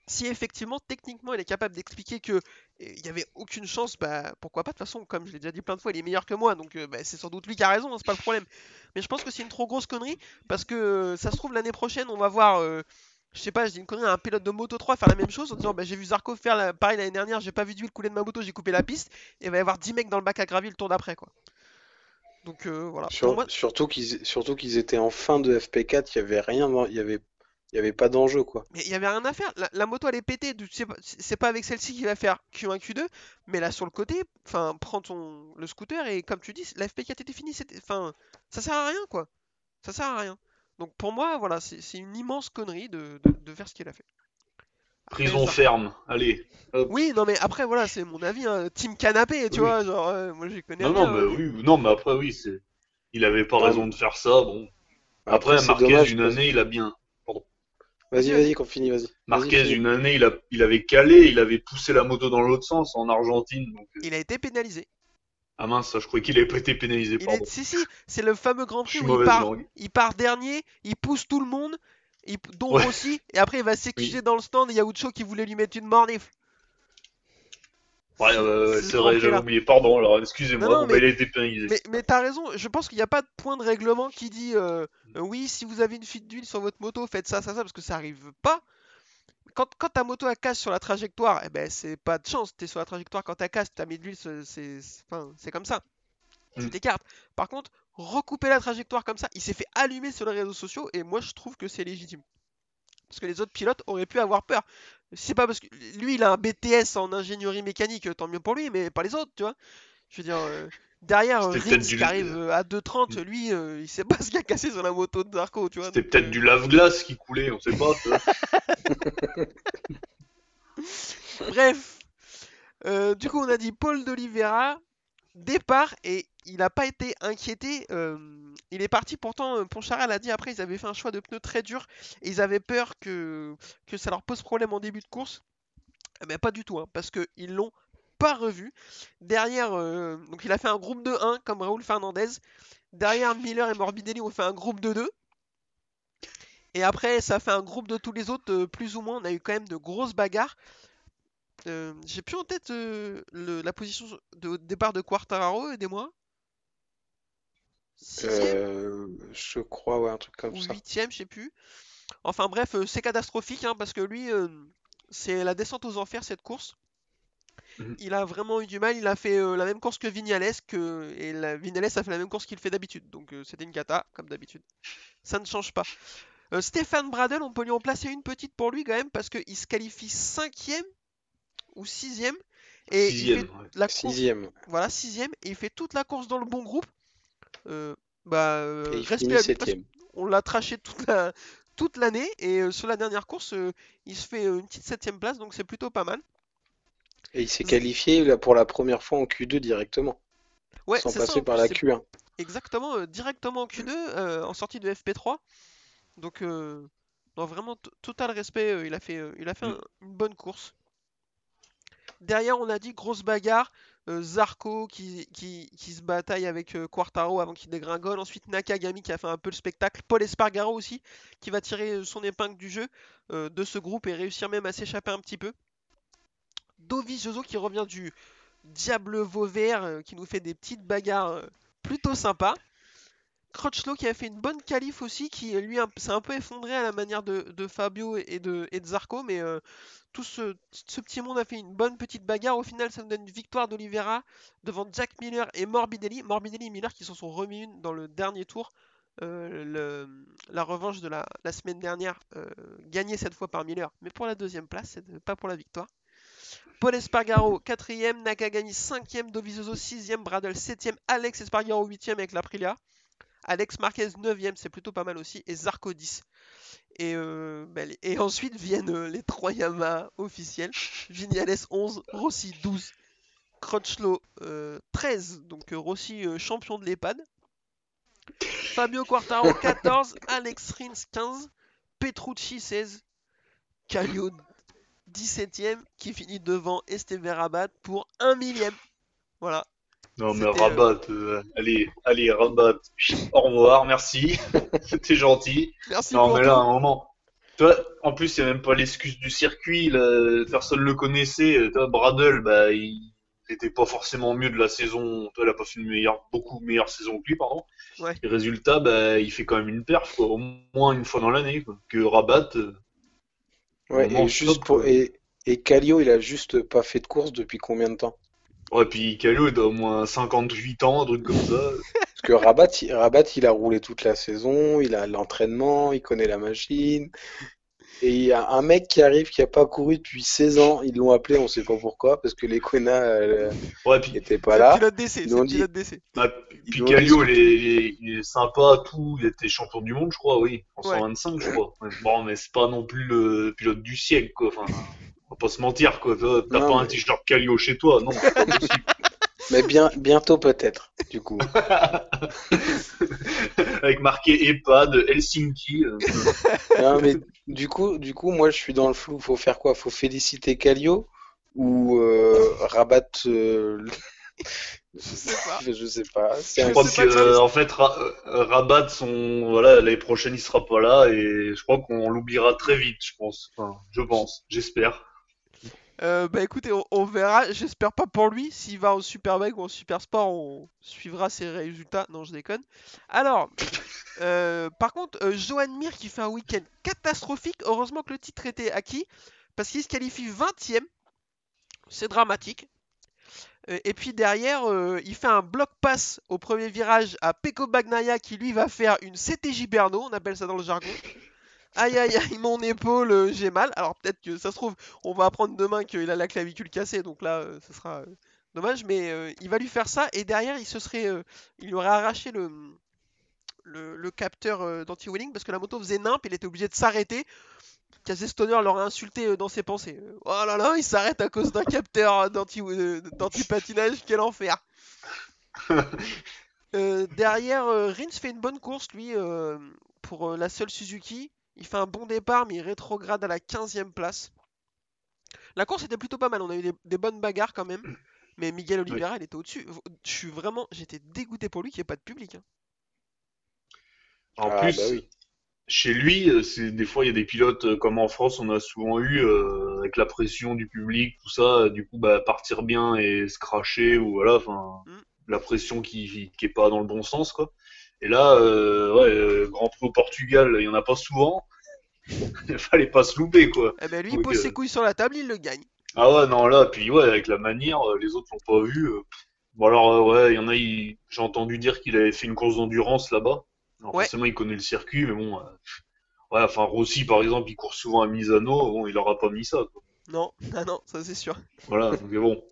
Speaker 2: si effectivement, techniquement, il est capable d'expliquer que euh, il n'y avait aucune chance, bah pourquoi pas. De toute façon, comme je l'ai déjà dit plein de fois, il est meilleur que moi, donc euh, bah, c'est sans doute lui qui a raison, hein, c'est pas le problème. Mais je pense que c'est une trop grosse connerie parce que euh, ça se trouve l'année prochaine, on va voir. euh, je sais pas, je dis une connerie, un pilote de Moto 3 faire la même chose en disant bah, j'ai vu Zarco faire la- pareil l'année dernière, j'ai pas vu d'huile couler de ma moto, j'ai coupé la piste, et il va y avoir 10 mecs dans le bac à gravier le tour d'après quoi. Donc euh, voilà.
Speaker 4: Sur-
Speaker 2: Pour moi,
Speaker 4: surtout qu'ils surtout qu'ils étaient en fin de FP4, il y avait rien, il y avait il y avait pas d'enjeu quoi.
Speaker 2: mais il y avait rien à faire. La, la moto elle est pétée, c'est pas, c'est pas avec celle-ci qu'il va faire Q1, Q2, mais là sur le côté, enfin prends ton le scooter et comme tu dis, la FP4 était finie, c'était, enfin ça sert à rien quoi. Ça sert à rien. Donc pour moi, voilà, c'est c'est une immense connerie de, de- de faire ce qu'il a fait. Après,
Speaker 3: Prison ferme, allez. hop.
Speaker 2: Oui, non mais après voilà, c'est mon avis, hein. Team canapé, tu
Speaker 3: Oui.
Speaker 2: vois, genre euh, moi j'y connais
Speaker 3: Non,
Speaker 2: rien.
Speaker 3: non, mais
Speaker 2: hein.
Speaker 3: oui, non, mais après, oui, c'est. Il avait pas raison de faire ça, bon. Après,
Speaker 4: c'est
Speaker 3: Marquez,
Speaker 4: dommage
Speaker 3: une année, il a bien.
Speaker 4: Vas-y,
Speaker 2: Vas-y,
Speaker 4: qu'on finit, vas-y.
Speaker 3: Marquez, une année, il, a, il avait calé, il avait poussé la moto dans l'autre sens en Argentine. Donc, euh,
Speaker 2: Il a été pénalisé.
Speaker 3: Ah mince, je croyais qu'il avait pas été pénalisé,
Speaker 2: Il
Speaker 3: pardon.
Speaker 2: est... Si, si, c'est le fameux Grand Prix où il part, il dernier, il pousse tout le monde, il... dont
Speaker 3: Ouais.
Speaker 2: Rossi, et après il va s'excuser dans le stand et il y a Ucho qui voulait lui mettre une mornif.
Speaker 3: Ouais,
Speaker 2: C'est
Speaker 3: c'est
Speaker 2: ce
Speaker 3: vrai, j'avais oublié. Pardon, alors excusez-moi,
Speaker 2: Non, non,
Speaker 3: bon,
Speaker 2: mais-
Speaker 3: a.
Speaker 2: Mais, mais t'as raison, je pense qu'il n'y a pas de point de règlement qui dit euh, euh, oui, si vous avez une fuite d'huile sur votre moto, faites ça, ça, ça, parce que ça arrive pas. Quand, quand ta moto elle casse sur la trajectoire, eh ben c'est pas de chance, t'es sur la trajectoire quand elle casse, t'as mis de l'huile, c'est c'est- c'est- enfin, c'est comme ça. Tu
Speaker 3: Mm.
Speaker 2: t'écartes. Par contre, recouper la trajectoire comme ça, il s'est fait allumer sur les réseaux sociaux et moi je trouve que c'est légitime. Parce que les autres pilotes auraient pu avoir peur. C'est pas parce que lui il a un BTS en ingénierie mécanique, tant mieux pour lui, mais pas les autres, tu vois. Je veux dire, euh, derrière euh, Rins qui arrive euh, à 2.30, lui euh, il sait pas ce qu'il a cassé sur la moto de Zarco, tu vois.
Speaker 3: C'était peut-être
Speaker 2: euh,
Speaker 3: du lave-glace qui coulait, on sait pas. tu vois.
Speaker 2: Bref, du coup, on a dit Paul d'Oliveira, départ, et il n'a pas été inquiété. euh, il est parti, pourtant, euh, Poncharal a dit après, ils avaient fait un choix de pneus très dur, et ils avaient peur que, ça leur pose problème en début de course. Mais pas du tout, hein, parce qu'ils l'ont pas revu. Derrière, euh, donc il a fait un groupe de 1 comme Raoul Fernandez. Derrière, Miller et Morbidelli ont fait un groupe de 2. Et après, ça fait un groupe de tous les autres, plus ou moins. On a eu quand même de grosses bagarres. J'ai plus en tête la position de départ de Quartararo, aidez-moi. Sixième
Speaker 4: Euh, je crois, ouais, un truc comme
Speaker 2: ou
Speaker 4: ça.
Speaker 2: huitième, je sais plus. Enfin bref, euh, c'est catastrophique hein, parce que lui, euh, c'est la descente aux enfers cette course.
Speaker 3: Mhm.
Speaker 2: Il a vraiment eu du mal. Il a fait euh, la même course que Vignales que... et la... Vignales a fait la même course qu'il fait d'habitude. Donc euh, c'était une cata comme d'habitude. Ça ne change pas. Euh, Stéphane Bradel, on peut lui en placer une petite pour lui quand même parce qu'il se qualifie cinquième ou sixième et il
Speaker 3: Sixième,
Speaker 2: fait
Speaker 3: ouais.
Speaker 2: la course
Speaker 4: Sixième.
Speaker 2: voilà, sixième, et il fait toute la course dans le bon groupe. Euh, bah, euh,
Speaker 4: Et il
Speaker 2: respect
Speaker 4: finit
Speaker 2: à lui, qu'on l'a traché toute la toute l'année, et euh, sur la dernière course, euh, il se fait une petite septième place, donc c'est plutôt pas mal.
Speaker 4: Et il s'est qualifié là, pour la première fois en Q2 directement,
Speaker 2: Ouais,
Speaker 4: sans
Speaker 2: ça,
Speaker 4: passer par la
Speaker 2: c'est
Speaker 4: Q1.
Speaker 2: exactement euh, directement en Q2, euh, en sortie de FP3. Donc, euh, non, vraiment total respect, il a fait, il a fait
Speaker 3: Mm.
Speaker 2: un- une bonne course. Derrière, on a dit grosse bagarre. euh, Zarco qui, qui, se bataille avec euh, Quartaro avant qu'il dégringole. Ensuite, Nakagami qui a fait un peu le spectacle. Paul Espargaro aussi qui va tirer euh, son épingle du jeu de ce groupe et réussir même à s'échapper un petit peu. Dovizioso qui revient du Diable Vauvert qui nous fait des petites bagarres plutôt sympas. Crutchlow qui a fait une bonne qualif aussi, qui lui s'est un peu effondré à la manière de, Fabio et de, et de Zarco, mais euh, tout ce, petit monde a fait une bonne petite bagarre. Au final, ça nous donne une victoire d'Olivera devant Jack Miller et Morbidelli. Morbidelli et Miller qui s'en sont remis une dans le dernier tour. Euh, la revanche de la, semaine dernière, euh, gagnée cette fois par Miller, mais pour la deuxième place, pas pour la victoire. Paul Espargaro 4ème, Nakagami 5ème, Dovizioso 6ème, Bradel 7ème, Alex Espargaro 8ème avec l'Aprilia. Alex Marquez 9ème, c'est plutôt pas mal aussi, et Zarco 10. Et, euh, bah, et ensuite viennent euh, les trois Yamaha officiels. Vignales 11, Rossi 12, Crutchlow euh, 13, donc euh, Rossi euh, champion de l'EHPAD. Fabio Quartaro 14, Alex Rins 15, Petrucci 16, Kallio 17ème qui finit devant Esteve Rabat pour 1 millième. Voilà.
Speaker 3: Non mais rabat, euh, allez, allez, rabat. Au revoir, merci. C'était gentil.
Speaker 2: Merci
Speaker 3: Non
Speaker 2: pour
Speaker 3: mais là, à un moment. Toi, en plus, il n'y a même pas l'excuse du circuit. Là, personne le connaissait. Toi, Bradle, bah, il n'était pas forcément mieux de la saison. Toi, il a pas fait une meilleure, beaucoup meilleure saison que lui, pardon.
Speaker 2: Ouais.
Speaker 3: Et résultat, bah, il fait quand même une perf, quoi, au moins une fois dans l'année. Que Rabat, euh,
Speaker 4: Ouais, et juste
Speaker 3: top,
Speaker 4: pour et, et il a juste pas fait de course depuis combien de temps?
Speaker 3: Ouais, puis Calio, il doit au moins 58 ans, un truc comme ça.
Speaker 4: Parce que Rabat, il, Rabat, il a roulé toute la saison, il a l'entraînement, il connaît la machine. Et il y a un mec qui arrive qui a pas couru depuis 16 ans, ils l'ont appelé, on sait pas pourquoi, parce que les Quena euh,
Speaker 3: Ouais,
Speaker 4: n'étaient
Speaker 2: C'est
Speaker 4: pas là.
Speaker 2: pilote d'essai,
Speaker 4: Ils
Speaker 2: c'est
Speaker 4: ont
Speaker 2: le
Speaker 4: dit-
Speaker 2: pilote d'essai.
Speaker 3: bah,
Speaker 4: Ils
Speaker 3: puis Calio, il est, il est- est sympa, tout. Il était champion du monde, je crois, oui. En
Speaker 2: Ouais.
Speaker 3: 125, je crois. Bon, mais c'est pas non plus le pilote du siècle, quoi. Enfin, on va pas se mentir, quoi. T'as pas un t-shirt Calio chez toi, non, c'est pas possible.
Speaker 4: Mais bien, bientôt peut-être, du coup.
Speaker 3: Avec marqué EHPAD, Helsinki. euh,
Speaker 4: Non, mais du coup, du coup, moi, je suis dans le flou. Faut faire quoi? Faut féliciter Kallio ou euh, rabattre euh,
Speaker 2: Je sais pas.
Speaker 4: Je sais pas. C'est
Speaker 2: Je
Speaker 3: crois
Speaker 2: sais
Speaker 3: que
Speaker 2: pas,
Speaker 3: euh, en fait Ra- euh, Rabat son voilà l'année prochaine il sera pas là et je crois qu'on l'oubliera très vite je pense enfin je pense j'espère
Speaker 2: Euh, bah écoutez, on, verra. J'espère pas pour lui. S'il va en Superbike ou en Super Sport, on suivra ses résultats. Non, je déconne. Alors, euh, par contre, euh, Johan Mir qui fait un week-end catastrophique. Heureusement que le titre était acquis parce qu'il se qualifie 20ème. C'est dramatique. Et puis derrière, il fait un bloc pass au premier virage à Peko Bagnaia qui lui va faire une CTJ Berno, on appelle ça dans le jargon. Aïe aïe aïe, mon épaule, euh, j'ai mal. Alors peut-être que ça se trouve, on va apprendre demain qu'il a la clavicule cassée, donc là, euh, ce sera euh, dommage, mais euh, il va lui faire ça et derrière, il se serait, euh, il aurait arraché le, le, le capteur euh, d'anti-wheeling parce que la moto faisait nimp, il était obligé de s'arrêter. Casey Stoner l'aurait insulté dans ses pensées. Oh là là, il s'arrête à cause d'un capteur d'anti- d'anti-patinage, quel enfer! Derrière, Rins fait une bonne course, lui, pour la seule Suzuki. Il fait un bon départ, mais il rétrograde à la 15e place. La course était plutôt pas mal, on a eu des, des bonnes bagarres quand même. Mais Miguel Oliveira, il était au-dessus. Je suis vraiment, j'étais dégoûté pour lui qu'il n'y ait pas de public. hein.
Speaker 3: en
Speaker 4: Ah,
Speaker 3: plus
Speaker 4: bah oui.
Speaker 3: chez lui euh, c'est des fois il y a des pilotes euh, comme en France on a souvent eu euh, avec la pression du public tout ça du coup bah partir bien et se cracher ou voilà enfin
Speaker 2: Mm.
Speaker 3: la pression qui qui est pas dans le bon sens quoi et là euh, ouais euh, Grand Prix au Portugal il y en a pas souvent il fallait pas se louper quoi
Speaker 2: Eh ben lui, il pose
Speaker 3: euh,
Speaker 2: ses couilles sur la table, il le gagne.
Speaker 3: Ah ouais, non, là, puis ouais, avec la manière, les autres l'ont pas vu. Bon, alors, ouais, il y en a, il- j'ai entendu dire qu'il avait fait une course d'endurance là-bas. Alors,
Speaker 2: Ouais.
Speaker 3: forcément, il connaît le circuit, mais bon, ouais, enfin, Rossi, par exemple, il court souvent à Misano, bon, il aura pas mis ça, quoi.
Speaker 2: Non, ah non, ça c'est sûr.
Speaker 3: Voilà, donc bon.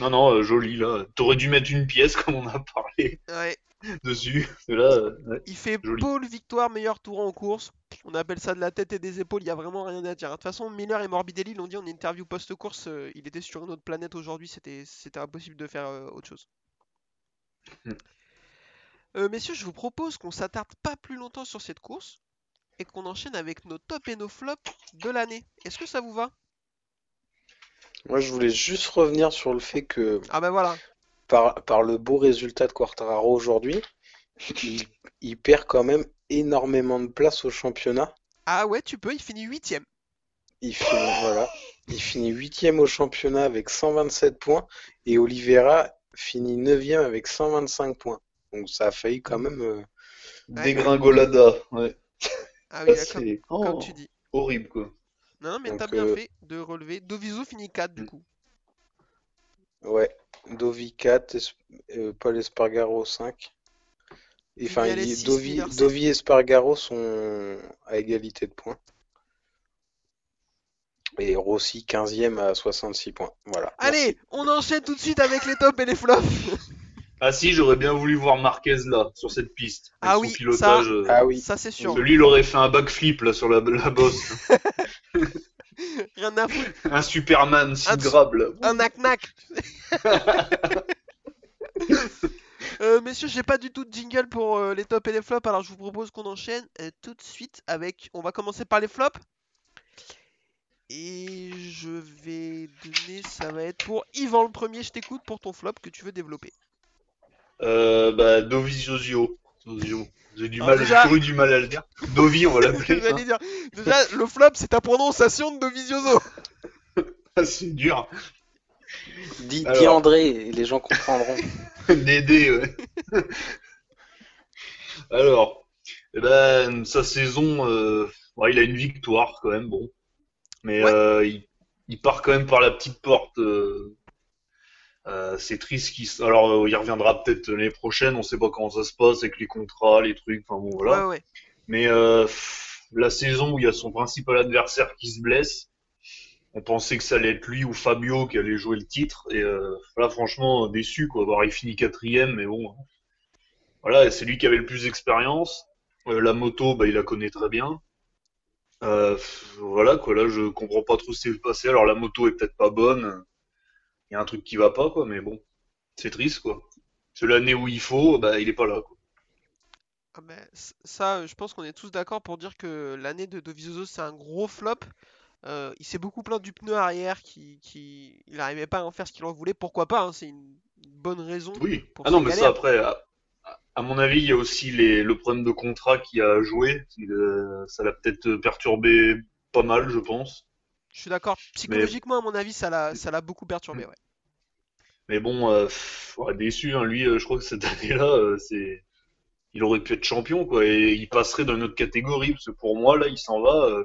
Speaker 3: Non, non, euh, joli, là. T'aurais dû mettre une pièce, comme on a parlé
Speaker 2: Ouais.
Speaker 3: dessus. Et là, euh, ouais.
Speaker 2: Il fait
Speaker 3: Joli.
Speaker 2: pole victoire, meilleur tour en course. On appelle ça de la tête et des épaules, il n'y a vraiment rien à dire. De toute façon, Miller et Morbidelli l'ont dit en interview post-course, euh, il était sur une autre planète aujourd'hui, c'était impossible de faire euh, autre chose.
Speaker 3: Hmm.
Speaker 2: Euh, messieurs, je vous propose qu'on s'attarde pas plus longtemps sur cette course et qu'on enchaîne avec nos tops et nos flops de l'année. Est-ce que ça vous va?
Speaker 4: Moi, je voulais juste revenir sur le fait que
Speaker 2: Ah ben voilà.
Speaker 4: Par, par le beau résultat de Quartararo aujourd'hui, il, il perd quand même énormément de place au championnat.
Speaker 2: Ah ouais, tu peux, il finit huitième.
Speaker 4: Il finit, voilà, il finit huitième au championnat avec 127 points et Oliveira finit neuvième avec 125 points. Donc ça a failli quand même. euh,
Speaker 3: Dégringolada, ouais.
Speaker 2: Ah oui, comme,
Speaker 3: oh,
Speaker 2: tu dis.
Speaker 3: horrible, quoi.
Speaker 2: Non, non, mais t'as bien
Speaker 4: euh,
Speaker 2: fait de relever. Doviso finit 4 du
Speaker 3: Mm.
Speaker 2: coup.
Speaker 4: Ouais, Dovi 4, Es- euh, Paul Espargaro 5. Et, Enfin,
Speaker 2: Vignales
Speaker 4: il-
Speaker 2: 6,
Speaker 4: Dovi,
Speaker 2: Miller 7.
Speaker 4: Dovi et Espargaro sont à égalité de points. Et Rossi 15e à 66 points. Voilà.
Speaker 2: Allez, on enchaîne tout de suite avec les tops et les flops.
Speaker 3: Ah si, j'aurais bien voulu voir Marquez là, sur cette piste.
Speaker 2: Ah oui,
Speaker 3: euh,
Speaker 4: Ah oui,
Speaker 2: Ça c'est sûr.
Speaker 3: Lui, il aurait fait un backflip là sur la, la bosse.
Speaker 2: Rien à foutre.
Speaker 3: un Superman si
Speaker 2: Un- knack-knack. Euh, messieurs, j'ai pas du tout de jingle pour euh, les tops et les flops, alors je vous propose qu'on enchaîne euh, tout de suite avec. On va commencer par les flops. Et je vais donner, ça va être pour Yvan le premier, je t'écoute pour ton flop que tu veux développer.
Speaker 3: Bah. J'ai du
Speaker 2: Alors
Speaker 3: mal,
Speaker 2: déjà-
Speaker 3: j'ai toujours eu du mal à le dire. Dovi, on va l'appeler. hein.
Speaker 2: Déjà, le flop c'est ta prononciation de Dovizioso.
Speaker 3: Ah, C'est dur.
Speaker 4: dis,
Speaker 3: Alors.
Speaker 4: dis André, et les gens comprendront.
Speaker 3: Dédé, ouais. Alors, eh ben, sa saison, euh, ouais, il a une victoire quand même, bon. Mais
Speaker 2: Ouais.
Speaker 3: euh, il, il part quand même par la petite porte. euh, euh, c'est triste qu'il... s- Alors, euh, il reviendra peut-être l'année prochaine, on sait pas comment ça se passe avec les contrats, les trucs, enfin bon, voilà.
Speaker 2: Ouais, ouais.
Speaker 3: Mais euh, pff, la saison où il y a son principal adversaire qui se blesse, on pensait que ça allait être lui ou Fabio qui allait jouer le titre. Et euh, là, franchement, déçu quoi. Voir, il finit quatrième, mais bon, voilà, c'est lui qui avait le plus d'expérience. Euh, la moto, bah, il la connaît très bien. Euh, pff, voilà quoi. Là, je comprends pas trop ce qui s'est passé. Alors la moto est peut-être pas bonne. Il y a un truc qui va pas quoi, mais bon, c'est triste quoi. C'est l'année où il faut, bah, il est pas là quoi.
Speaker 2: Ah ben, ça, euh, je pense qu'on est tous d'accord pour dire que l'année de Dovizioso, c'est un gros flop. Euh, il s'est beaucoup plaint du pneu arrière, qui, qui... il n'arrivait pas à en faire ce qu'il en voulait. Pourquoi pas, hein, c'est une bonne raison.
Speaker 3: Oui.
Speaker 2: pour
Speaker 3: Ah non, mais ça après, à, à mon avis, il y a aussi les, le problème de contrat qui a joué. qui, euh, ça l'a peut-être perturbé pas mal, je pense.
Speaker 2: Je suis d'accord. Psychologiquement, à mon avis, ça l'a, ça l'a beaucoup perturbé. Ouais.
Speaker 3: Mais bon, euh, pff, ouais, déçu, hein. Lui, euh, je crois que cette année-là, euh, c'est, il aurait pu être champion, quoi, et il passerait dans une autre catégorie, parce que pour moi, là, il s'en va. euh,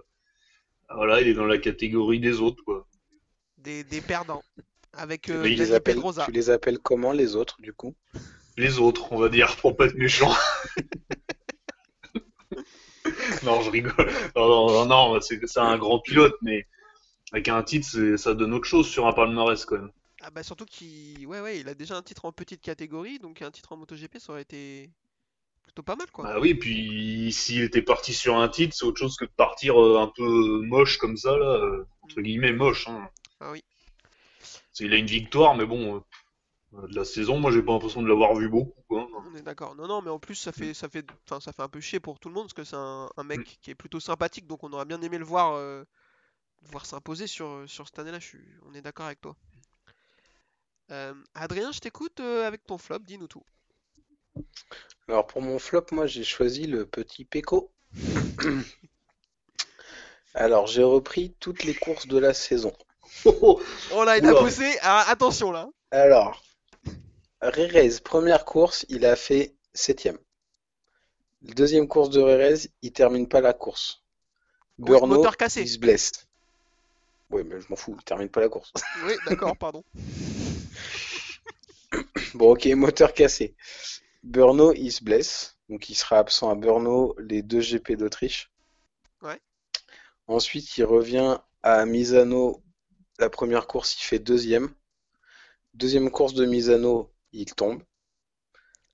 Speaker 3: voilà, il est dans la catégorie des autres, quoi.
Speaker 2: Des, des perdants. Avec euh,
Speaker 4: Tu les appelles,
Speaker 2: Pedrosa.
Speaker 4: tu les appelles comment les autres du coup?
Speaker 3: Les autres, on va dire, pour pas être méchant. Non, je rigole. Non, non, non, non, c'est c'est un grand pilote, mais avec un titre, c'est- ça donne autre chose sur un palmarès, quand même.
Speaker 2: Ah bah surtout qu'il ouais, ouais, il a déjà un titre en petite catégorie, donc un titre en MotoGP, ça aurait été plutôt pas mal, quoi.
Speaker 3: Bah oui, puis s'il était parti sur un titre, c'est autre chose que de partir euh, un peu moche comme ça, là, euh, entre guillemets moche. Hein.
Speaker 2: Ah oui.
Speaker 3: Il a une victoire, mais bon, euh, de la saison, moi j'ai pas l'impression de l'avoir vu beaucoup. Quoi.
Speaker 2: On est d'accord. Non, non, mais en plus, ça fait, ça fait, ça fait un peu chier pour tout le monde parce que c'est un, un mec
Speaker 3: Mm.
Speaker 2: qui est plutôt sympathique, donc on aurait bien aimé le voir, voir s'imposer sur, sur cette année-là. Je suis, on est d'accord avec toi. Euh, Adrien, je t'écoute euh, avec ton flop, dis-nous tout.
Speaker 4: Alors pour mon flop, moi j'ai choisi le petit Pecco. Alors j'ai repris toutes les courses de la saison.
Speaker 3: Oh,
Speaker 2: Oh là, il a bossé. Ah, attention là.
Speaker 4: Alors, Rérez, première course, il a fait septième. Deuxième course de Rérez, il termine pas la course. Burno,
Speaker 2: moteur cassé.
Speaker 4: il se blesse. Oui, mais je m'en fous, il termine pas la course.
Speaker 2: Oui, d'accord, pardon.
Speaker 4: Bon, ok, moteur cassé. Burno, il se blesse. Donc, il sera absent à Brno les deux GP d'Autriche.
Speaker 2: Ouais.
Speaker 4: Ensuite, il revient à Misano. La première course, il fait deuxième. Deuxième course de Misano, il tombe.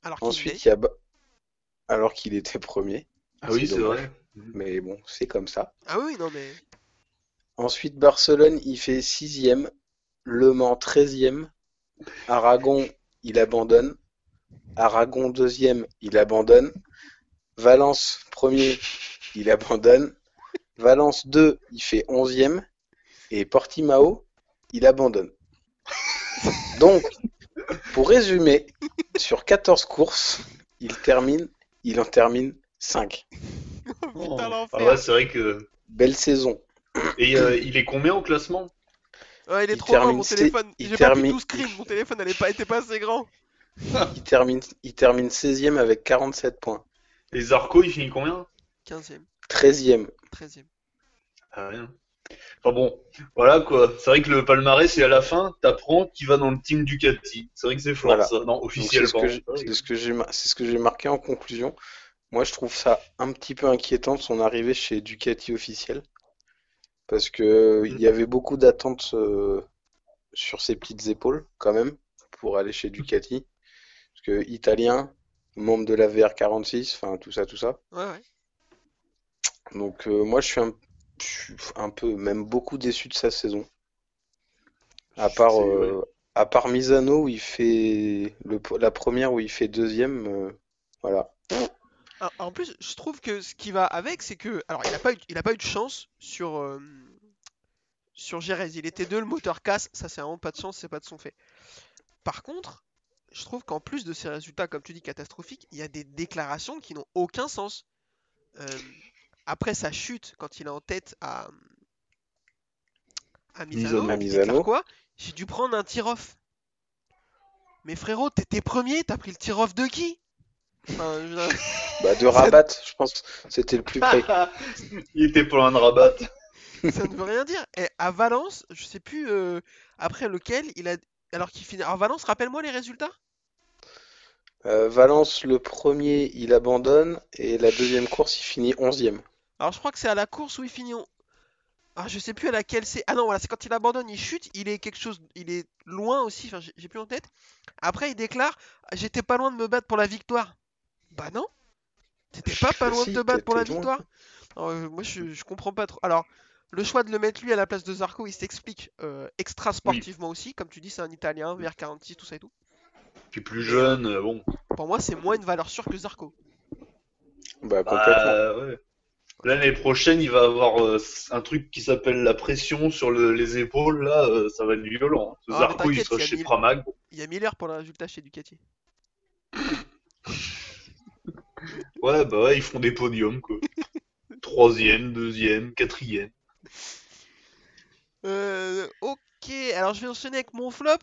Speaker 2: Alors qu'il
Speaker 4: Ensuite, il y a. Alors qu'il était premier.
Speaker 3: Ah oui,
Speaker 4: C'est
Speaker 3: vrai.
Speaker 4: Mais bon, c'est comme ça.
Speaker 2: Ah oui, oui, non mais.
Speaker 4: Ensuite, Barcelone, il fait sixième. Le Mans, treizième. Aragon, il abandonne. Aragon, deuxième, il abandonne. Valence, premier, il abandonne. Valence 2, il fait onzième. Et Portimao, il abandonne. Donc, pour résumer, sur 14 courses, il termine, il en termine 5.
Speaker 2: Putain,
Speaker 3: Ah ouais, c'est vrai que.
Speaker 4: Belle saison.
Speaker 3: Et euh, il est combien au classement?
Speaker 2: Ouais, il est
Speaker 4: il
Speaker 2: trop loin,
Speaker 4: termine
Speaker 2: mon téléphone.
Speaker 4: il
Speaker 2: J'ai pas pu
Speaker 4: termine-
Speaker 2: tout screen, mon téléphone n'allait pas, était pas assez grand.
Speaker 4: Il termine, il termine 16e avec 47 points.
Speaker 3: Et Zarco, il finit combien?
Speaker 2: 15ème,
Speaker 4: 13e.
Speaker 2: 13ème.
Speaker 3: Ah, rien. Enfin bon, voilà quoi. C'est vrai que le palmarès, c'est à la fin, t'apprends qu'il va dans le team Ducati. C'est vrai que c'est fort
Speaker 4: Voilà.
Speaker 3: ça. Non,
Speaker 4: Donc, c'est ce
Speaker 3: officiellement.
Speaker 4: que j'ai- c'est ce que j'ai mar- c'est ce que j'ai marqué en conclusion. Moi, je trouve ça un petit peu inquiétant de son arrivée chez Ducati officiel. Parce que il y avait beaucoup d'attentes euh, sur ses petites épaules, quand même, pour aller chez Ducati. Parce que italien, membre de la VR46, enfin tout ça, tout ça.
Speaker 2: Ouais, ouais.
Speaker 4: Donc euh, moi je suis un, je suis un peu, même beaucoup déçu de sa saison. À part, euh, à part Misano où il fait le, la première où il fait deuxième, voilà.
Speaker 2: Ah, En plus, je trouve que ce qui va avec, c'est que. Alors, il a pas eu, il a pas eu de chance sur. euh, sur Jerez. Il était deux, le moteur casse. Ça, c'est vraiment pas de chance, c'est pas de son fait. Par contre, je trouve qu'en plus de ces résultats, comme tu dis, catastrophiques, il y a des déclarations qui n'ont aucun sens. Euh, après sa chute, quand il est en tête à. à Misano,
Speaker 4: À Misano.
Speaker 2: quoi J'ai dû prendre un tir-off. Mais frérot, t'étais premier, t'as pris le tir-off de qui? Enfin, je
Speaker 4: Bah de Rabat, je pense, c'était le plus près.
Speaker 3: il était loin de rabattre.
Speaker 2: Ça ne veut rien dire. Et à Valence, je sais plus euh, après lequel il a. Alors qu'il finit. Alors Valence, rappelle-moi les résultats.
Speaker 4: Euh, Valence, le premier, il abandonne et la deuxième course, il finit onzième.
Speaker 2: Alors je crois que c'est à la course où il finit. en- Ah, je sais plus à laquelle c'est. Ah non, voilà, c'est quand il abandonne, il chute, il est quelque chose. Il est loin aussi, enfin j'ai plus en tête. Après, il déclare J'étais pas loin de me battre pour la victoire. Bah non T'étais pas pas loin de te battre pour la victoire Alors, euh, Moi je, je comprends pas trop. Alors, le choix de le mettre lui à la place de Zarco, il s'explique euh, extra sportivement aussi. Comme tu dis, c'est un italien, VR46, tout ça et tout.
Speaker 3: Puis plus jeune, euh, bon.
Speaker 2: Pour moi, c'est moins une valeur sûre que Zarco.
Speaker 4: Bah complètement.
Speaker 3: Bah, ouais. L'année prochaine, il va avoir euh, un truc qui s'appelle la pression sur le- les épaules. Là, euh, ça va être violent. hein.
Speaker 2: Ah,
Speaker 3: Zarco, il sera
Speaker 2: il y a
Speaker 3: chez.
Speaker 2: Il y a Miller pour le résultat chez Ducati.
Speaker 3: Ouais, bah ouais, ils font des podiums, quoi. Troisième, deuxième, quatrième.
Speaker 2: Euh, ok, alors je vais enchaîner avec mon flop.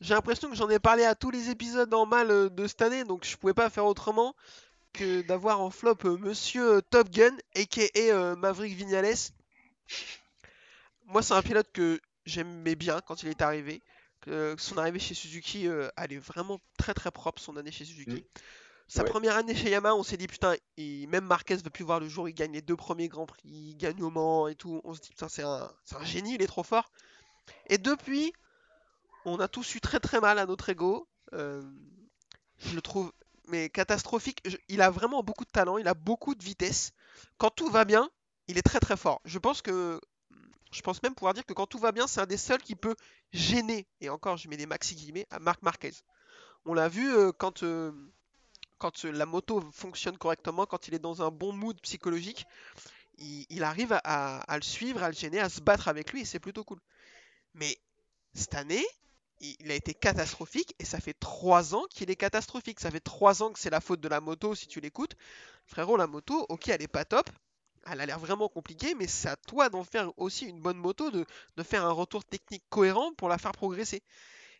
Speaker 2: J'ai l'impression que j'en ai parlé à tous les épisodes en mal euh, de cette année, donc je pouvais pas faire autrement que d'avoir en flop euh, Monsieur Top Gun, aka euh, Maverick Vignales. Moi, c'est un pilote que j'aimais bien quand il est arrivé. Son arrivée chez Suzuki, elle est vraiment très très propre, son année chez Suzuki.
Speaker 3: Mm.
Speaker 2: Sa
Speaker 4: Ouais.
Speaker 2: première année chez Yamaha, on s'est dit putain, il- même Marquez veut plus voir le jour, il gagne les deux premiers grands prix, il gagne au Mans et tout. On se dit putain, c'est un, un génie, il est trop fort. Et depuis, on a tous eu très très mal à notre ego. Euh, je le trouve mais catastrophique. Je- il a vraiment beaucoup de talent, il a beaucoup de vitesse. Quand tout va bien, il est très très fort. Je pense que je pense même pouvoir dire que quand tout va bien, c'est un des seuls qui peut gêner, et encore je mets des maxi guillemets, à Marc Marquez. On l'a vu euh, quand, euh, quand euh, la moto fonctionne correctement, quand il est dans un bon mood psychologique, il, arrive à, le suivre, à le gêner, à se battre avec lui, et c'est plutôt cool. Mais cette année, il a été catastrophique, et ça fait trois ans qu'il est catastrophique. Ça fait trois ans que c'est la faute de la moto si tu l'écoutes. Frérot, la moto, ok, elle est pas top. Elle a l'air vraiment compliquée, mais c'est à toi d'en faire aussi une bonne moto, de faire un retour technique cohérent pour la faire progresser.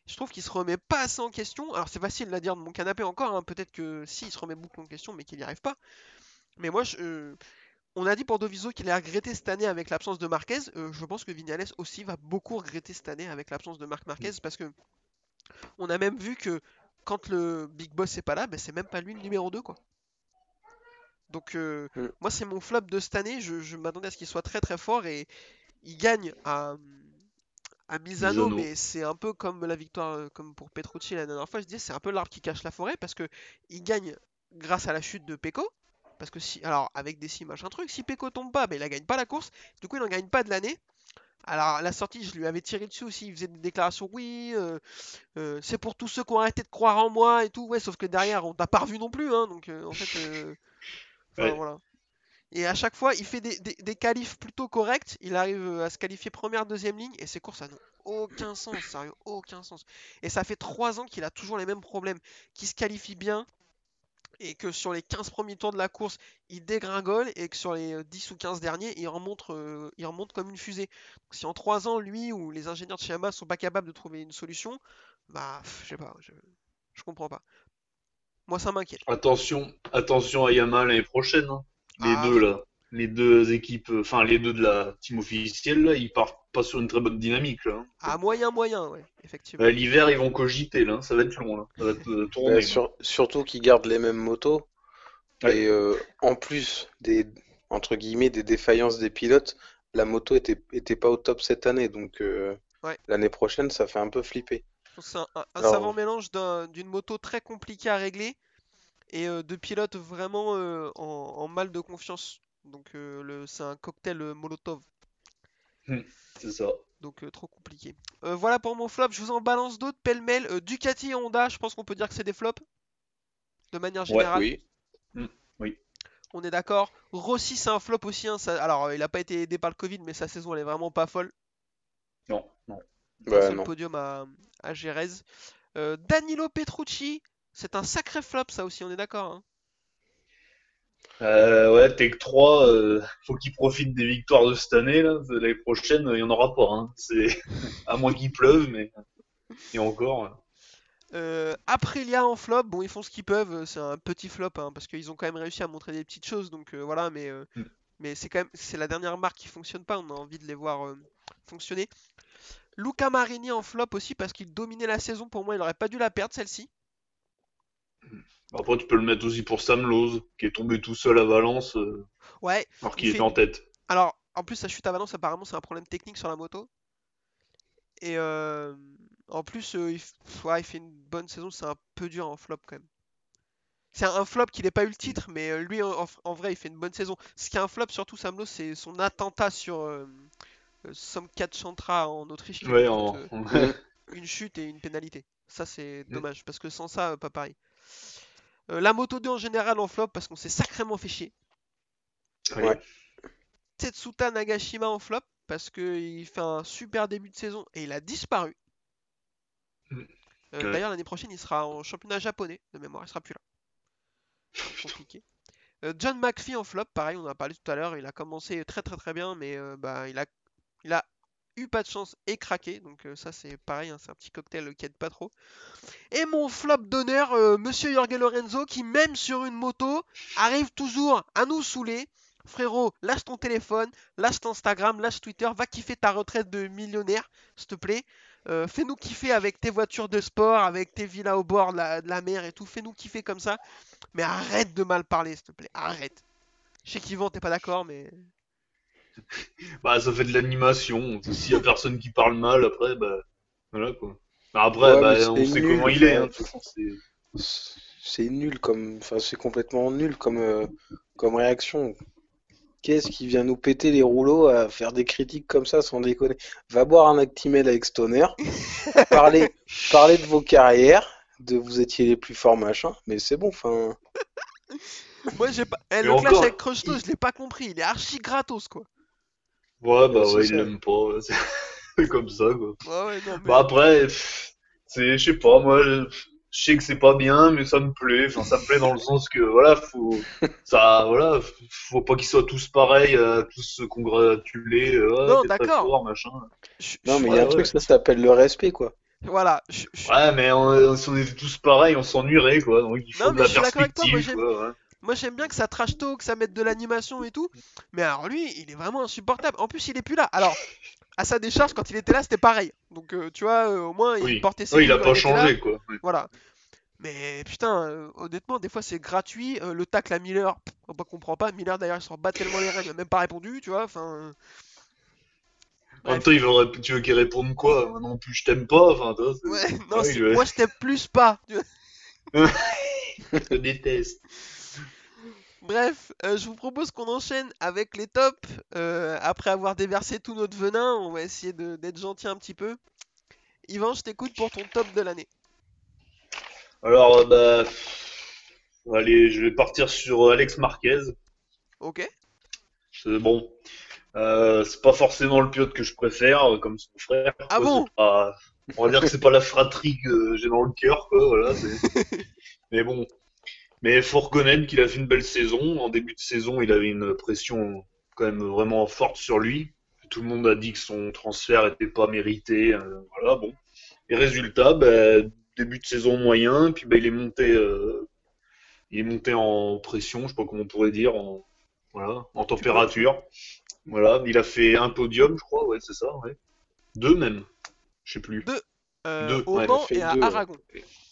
Speaker 2: Je trouve qu'il se remet pas assez en question. Alors c'est facile de la dire de mon canapé encore, hein. peut-être que si il se remet beaucoup en question, mais qu'il n'y arrive pas. Mais moi, je, euh, on a dit pour Doviso qu'il a regretté cette année avec l'absence de Marquez. Euh, je pense que Vignales aussi va beaucoup regretter cette année avec l'absence de Marc Marquez parce que on a même vu que quand le Big Boss est pas là, ben, c'est même pas lui le numéro 2 quoi. Donc euh,
Speaker 4: Mm.
Speaker 2: moi c'est mon flop de cette année, je, je m'attendais à ce qu'il soit très très fort et il gagne à, à Misano,
Speaker 3: Misano.
Speaker 2: mais c'est un peu comme la victoire euh, comme pour Petrucci la dernière fois, je disais c'est un peu l'arbre qui cache la forêt parce que il gagne grâce à la chute de Pecco. Parce que si, alors avec des si machin truc, si Pecco tombe pas, ben, il gagne pas la course, du coup il n'en gagne pas de l'année. Alors à la sortie, je lui avais tiré dessus aussi, il faisait des déclarations, oui, euh, euh, c'est pour tous ceux qui ont arrêté de croire en moi et tout, ouais, sauf que derrière on t'a pas revu non plus, hein, donc euh, en fait, enfin,
Speaker 3: Ouais.
Speaker 2: voilà. Et à chaque fois, il fait des, des, qualifs plutôt corrects, il arrive euh, à se qualifier première, deuxième ligne, et ses courses, ça n'a aucun sens, sérieux, aucun sens. Et ça fait 3 ans qu'il a toujours les mêmes problèmes, qu'il se qualifie bien, et que sur les 15 premiers tours de la course, il dégringole, et que sur les euh, 10 ou 15 derniers, il remonte, euh, il remonte comme une fusée. Si en 3 ans, lui ou les ingénieurs de chez Yamaha sont pas capables de trouver une solution, bah, je sais pas, comprends pas. Moi, ça m'inquiète.
Speaker 3: Attention, attention à Yamaha l'année prochaine. hein. Les
Speaker 2: Ah,
Speaker 3: deux là, les deux équipes, euh, enfin les deux de la team officielle là, ils partent pas sur une très bonne dynamique là. hein.
Speaker 2: À moyen, moyen, ouais, effectivement.
Speaker 3: Euh, L'hiver ils vont cogiter là, hein. ça va être long là, ça va être euh, tourné.
Speaker 4: Bah, sur- surtout qu'ils gardent les mêmes motos.
Speaker 3: Ouais.
Speaker 4: Et euh, en plus des entre guillemets des défaillances des pilotes, la moto était, était pas au top cette année. Donc euh,
Speaker 2: Ouais.
Speaker 4: l'année prochaine, ça fait un peu flipper.
Speaker 2: C'est un, un- un
Speaker 4: Alors-
Speaker 2: savant mélange d'un- d'une moto très compliquée à régler et euh, de pilotes vraiment euh, en, en mal de confiance. Donc euh, le, c'est un cocktail euh, Molotov.
Speaker 3: C'est ça.
Speaker 2: Donc euh, trop compliqué. Euh, voilà pour mon flop. Je vous en balance d'autres pêle-mêle. Euh, Ducati et Honda, je pense qu'on peut dire que c'est des flops. De manière générale.
Speaker 4: Oui.
Speaker 2: On est d'accord. Rossi, c'est un flop aussi. hein, ça- Alors, il n'a pas été aidé par le Covid, mais sa saison, elle est vraiment pas folle.
Speaker 3: Non, non.
Speaker 4: Bah non.
Speaker 2: podium à, à. Euh, Danilo Petrucci, c'est un sacré flop, ça aussi, on est d'accord. hein.
Speaker 3: Euh, ouais, Tech 3, euh, faut qu'il profite des victoires de cette année là. L'année prochaine, il y en aura pas. Hein. C'est à moins qu'il pleuve, mais et encore. euh,
Speaker 2: Euh, Aprilia en flop, bon, ils font ce qu'ils peuvent. C'est un petit flop, hein, parce qu'ils ont quand même réussi à montrer des petites choses. Donc euh, voilà, mais, euh,
Speaker 3: Mm.
Speaker 2: mais c'est quand même c'est la dernière marque qui fonctionne pas. On a envie de les voir fonctionner. Luca Marini en flop aussi, parce qu'il dominait la saison. Pour moi, il aurait pas dû la perdre celle-ci.
Speaker 3: Après, tu peux le mettre aussi pour Sam Lowe, qui est tombé tout seul à Valence, euh,
Speaker 2: Ouais,
Speaker 3: alors
Speaker 2: Il
Speaker 3: qu'il
Speaker 2: fait
Speaker 3: était en tête.
Speaker 2: Alors, en plus, sa chute à Valence, apparemment, c'est un problème technique sur la moto. Et euh, en plus, euh, il, f- ouais, il fait une bonne saison, c'est un peu dur en flop quand même. C'est un, un flop qu'il n'ait pas eu le titre, mais lui, en, vrai, il fait une bonne saison. Ce qui est un flop, surtout, Samlo, c'est son attentat sur Somkat Chantra en Autriche.
Speaker 3: Ouais, en...
Speaker 2: une chute et une pénalité. Ça, c'est
Speaker 3: Mm.
Speaker 2: dommage, parce que sans ça, pas pareil. Euh, la Moto 2 en général en flop, parce qu'on s'est sacrément fait chier.
Speaker 3: Ouais.
Speaker 2: Tetsuta Nagashima en flop parce qu'il fait un super début de saison et il a disparu.
Speaker 3: Mm.
Speaker 2: Euh. D'ailleurs, l'année prochaine, il sera en championnat japonais de mémoire, il sera plus là. Compliqué. Euh, John McPhee en flop, pareil, on en a parlé tout à l'heure, il a commencé très très très bien, mais bah, il a, il a eu pas de chance et craqué, donc euh, ça c'est pareil, hein, c'est un petit cocktail qui aide pas trop. Et mon flop d'honneur, euh, Monsieur Jorge Lorenzo, qui même sur une moto arrive toujours à nous saouler. Frérot, lâche ton téléphone, lâche ton Instagram, lâche Twitter, va kiffer ta retraite de millionnaire, s'il te plaît. Euh, fais-nous kiffer avec tes voitures de sport, avec tes villas au bord de la, mer et tout. Fais-nous kiffer comme ça. Mais arrête de mal parler, s'il te plaît. Arrête. Je sais qu'Yvan, t'es pas d'accord, mais.
Speaker 3: Bah, ça fait de l'animation. S'il y a personne qui parle mal, après, bah, voilà quoi. Bah, après,
Speaker 4: Ouais,
Speaker 3: bah, on
Speaker 4: c'est
Speaker 3: sait
Speaker 4: nul,
Speaker 3: comment il est. hein, c'est-
Speaker 4: nul comme, enfin, c'est complètement nul comme, euh, comme réaction. Qu'est-ce qui vient nous péter les rouleaux à faire des critiques comme ça sans déconner? Va boire un Actimel avec Stoner, parler, parler de vos carrières, de vous étiez les plus forts machin, mais c'est bon, enfin.
Speaker 2: Moi, j'ai pas. Eh, le clash avec Crushto, je l'ai pas compris. Il est archi gratos, quoi.
Speaker 3: Ouais, bah,
Speaker 4: Ouais,
Speaker 3: il l'aime pas. C'est comme ça, quoi.
Speaker 2: Ouais, ouais, non, mais.
Speaker 3: Bah, après, c'est, je sais pas, moi, je, sais que c'est pas bien, mais ça me plaît. Enfin, ça me plaît dans le sens que, voilà, faut, ça, voilà, faut pas qu'ils soient tous pareils, euh, tous se congratuler, euh,
Speaker 2: Non, d'accord.
Speaker 3: machin.
Speaker 2: je-
Speaker 4: Non, mais il y a un
Speaker 3: ouais,
Speaker 4: truc,
Speaker 3: ouais.
Speaker 4: ça s'appelle le respect, quoi.
Speaker 2: Voilà. je- je-
Speaker 3: Ouais, mais on- si on était tous pareils, on s'ennuierait, quoi. Donc, il faut
Speaker 2: Non,
Speaker 3: de
Speaker 2: mais
Speaker 3: la perspective, quoi, ouais.
Speaker 2: Moi j'aime bien que ça trash talk, que ça mette de l'animation et tout. Mais alors lui, il est vraiment insupportable. En plus, il est plus là. Alors, à sa décharge, quand il était là, c'était pareil. Donc, euh, tu vois, euh, au moins, il
Speaker 3: Oui.
Speaker 2: portait ses
Speaker 3: Oui, il a pas changé, quoi.
Speaker 2: Voilà. Mais putain, euh, honnêtement, des fois c'est gratuit. Le tacle à Miller, pff, on ne comprend pas. Miller d'ailleurs, il s'en bat tellement les reins, il a même pas répondu, tu vois. Enfin.
Speaker 3: En même temps, il veut, tu veux qu'il réponde quoi? Non plus, je t'aime pas, enfin, toi,
Speaker 2: Ouais, non,
Speaker 3: Ouais, est-
Speaker 2: moi je t'aime plus pas.
Speaker 3: je te déteste.
Speaker 2: Bref, euh, je vous propose qu'on enchaîne avec les tops. Euh, après avoir déversé tout notre venin, on va essayer d'être gentil un petit peu. Yvan, je t'écoute pour ton top de l'année.
Speaker 3: Alors, euh, bah, allez, je vais partir sur Alex Marquez.
Speaker 2: Ok.
Speaker 3: C'est bon. C'est pas forcément le pilote que je préfère, comme son frère.
Speaker 2: Ah
Speaker 3: quoi,
Speaker 2: bon
Speaker 3: pas- On va dire que c'est pas la fratrie que j'ai dans le cœur, quoi. Voilà. Mais bon. Mais reconnaître qu'il a fait une belle saison. En début de saison, il avait une pression quand même vraiment forte sur lui. Tout le monde a dit que son transfert était pas mérité. euh, voilà, bon. Et résultat, bah, début de saison moyen, puis bah, il est monté, euh, il est en pression, je sais pas comment on pourrait dire, en, voilà, en température. Voilà, il a fait un podium, je crois, ouais, c'est ça. Deux même, je sais plus.
Speaker 2: Euh,
Speaker 3: Deux,
Speaker 2: au
Speaker 3: ouais,
Speaker 2: Mans et à
Speaker 4: deux.
Speaker 2: Aragon.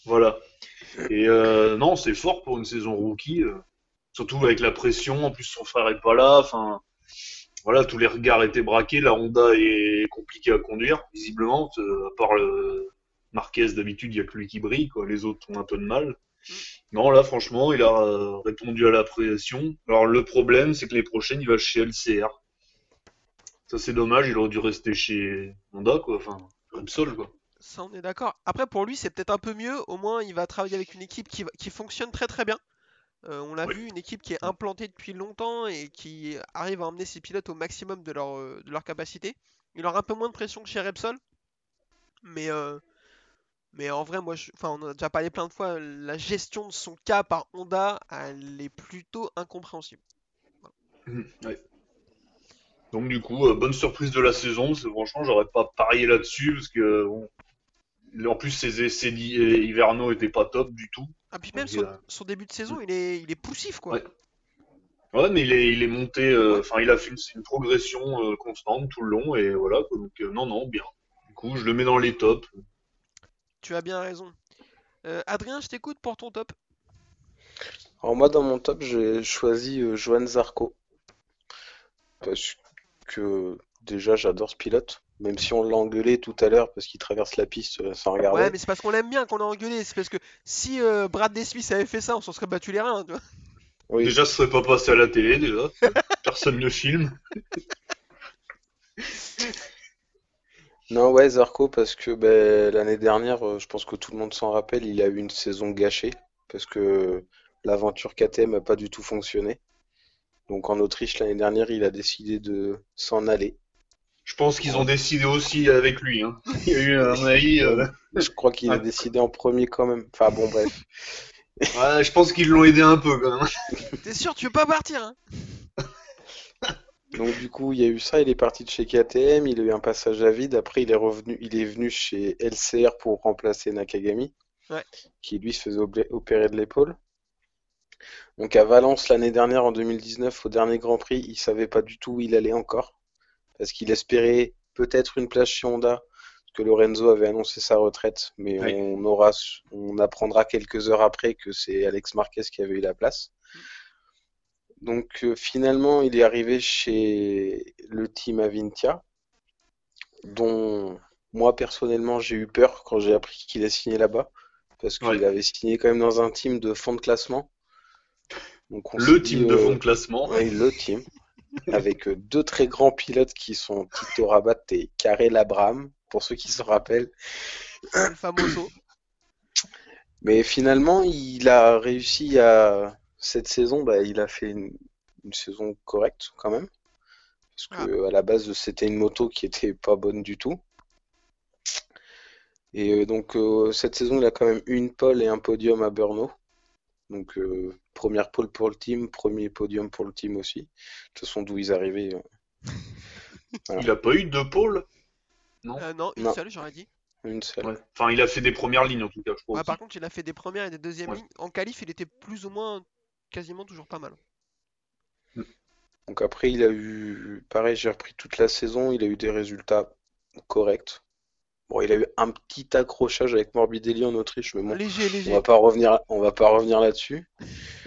Speaker 3: Voilà. Et euh, non, c'est fort pour une saison rookie, euh, surtout avec la pression. En plus, son frère est pas là. Enfin, voilà, tous les regards étaient braqués. La Honda est compliquée à conduire, visiblement. euh, à part le Marquez, d'habitude, il y a que lui qui brille. Quoi. Les autres ont un peu de mal. Non, là, franchement, il a répondu à la pression. Alors, le problème, c'est que les prochaines, il va chez LCR. Ça, c'est dommage. Il aurait dû rester chez Honda, quoi. Enfin, Repsol, quoi.
Speaker 2: Ça, on est d'accord. Après, pour lui, c'est peut-être un peu mieux. Au moins, il va travailler avec une équipe qui, qui fonctionne très très bien. Euh, on l'a
Speaker 3: Oui.
Speaker 2: vu, une équipe qui est implantée depuis longtemps et qui arrive à emmener ses pilotes au maximum de leur, euh, de leur capacité. Il aura un peu moins de pression que chez Repsol. Mais, euh, mais en vrai, moi, je- enfin, on en a déjà parlé plein de fois. La gestion de son cas par Honda, elle est plutôt incompréhensible.
Speaker 3: Ouais. Donc du coup, euh, bonne surprise de la saison, franchement, j'aurais pas parié là-dessus parce que bon, en plus ses essais d'hi- hivernaux étaient pas top du tout.
Speaker 2: Ah, puis même
Speaker 3: Ok,
Speaker 2: son, début de saison, il est, il est poussif, quoi.
Speaker 3: Ouais. Ouais, mais il est, il est monté, euh, enfin il a fait une, une progression euh, constante tout le long et voilà. quoi. Donc euh, non, non, bien. Du coup, je le mets dans les tops.
Speaker 2: Tu as bien raison. Euh, Adrien, je t'écoute pour ton top.
Speaker 4: Alors moi, dans mon top, j'ai choisi euh, Johan Zarco. Parce que déjà, j'adore ce pilote. Même si on l'a engueulé tout à l'heure parce qu'il traverse la piste euh, sans regarder.
Speaker 2: Ouais, mais c'est parce qu'on l'aime bien qu'on a engueulé. C'est parce que si euh, Brad Desmith avait fait ça, on s'en serait battu les reins. tu vois.
Speaker 4: Oui.
Speaker 3: Déjà, ce serait pas passé à la télé déjà. Personne ne filme.
Speaker 4: Non, ouais, Zarco, parce que ben, l'année dernière, euh, je pense que tout le monde s'en rappelle, il a eu une saison gâchée. Parce que l'aventure KTM n'a pas du tout fonctionné. Donc en Autriche l'année dernière, il a décidé de s'en aller.
Speaker 3: Je pense qu'ils ont décidé aussi avec lui. Hein. Il y a eu un avis. euh,
Speaker 4: Je crois qu'il a décidé en premier quand même. Enfin bon, bref.
Speaker 3: ouais, je pense qu'ils l'ont aidé un peu quand même.
Speaker 2: T'es sûr, tu veux pas partir, hein?
Speaker 4: Donc du coup, il y a eu ça, il est parti de chez KTM, il a eu un passage à vide, après il est revenu, il est venu chez LCR pour remplacer Nakagami,
Speaker 2: Ouais.
Speaker 4: qui lui se faisait opérer de l'épaule. Donc à Valence l'année dernière, en 2019, au dernier Grand Prix, il savait pas du tout où il allait encore, parce qu'il espérait peut-être une place chez Honda, parce que Lorenzo avait annoncé sa retraite, mais
Speaker 3: Oui.
Speaker 4: on aura, on apprendra quelques heures après que c'est Alex Marquez qui avait eu la place. Donc euh, finalement, il est arrivé chez le team Avintia, dont moi personnellement j'ai eu peur quand j'ai appris qu'il a signé là-bas, parce qu'il
Speaker 3: Ouais.
Speaker 4: avait signé quand même dans un team de fond de classement. Donc on
Speaker 3: Le team
Speaker 4: dit,
Speaker 3: de
Speaker 4: euh,
Speaker 3: fond de classement.
Speaker 4: oui, le team, avec euh, deux très grands pilotes qui sont Tito Rabat et Karel Abraham, pour ceux qui se rappellent.
Speaker 2: Le famoso.
Speaker 4: Mais finalement, il a réussi à cette saison, bah, il a fait une, une saison correcte quand même. Parce que à la base, c'était une moto qui était pas bonne du tout. Et euh, donc euh, cette saison, il a quand même une pole et un podium à Brno. Donc euh, première pole pour le team, premier podium pour le team aussi. De toute façon, d'où ils arrivaient. euh,
Speaker 3: Il a pas eu deux pôles? Non.
Speaker 2: Euh, non, une
Speaker 4: Non.
Speaker 2: seule, j'aurais dit.
Speaker 4: une seule.
Speaker 3: Ouais. Enfin, il a fait des premières lignes en tout cas, je crois.
Speaker 2: Par contre, il a fait des premières et des deuxièmes
Speaker 3: Ouais.
Speaker 2: lignes. En qualif, il était plus ou moins quasiment toujours pas mal.
Speaker 4: Donc après, il a eu, pareil, j'ai repris toute la saison, il a eu des résultats corrects. Bon, il a eu un petit accrochage avec Morbidelli en Autriche, mais bon,
Speaker 2: Léger,
Speaker 4: on
Speaker 2: léger.
Speaker 4: va pas revenir, on va pas revenir là-dessus.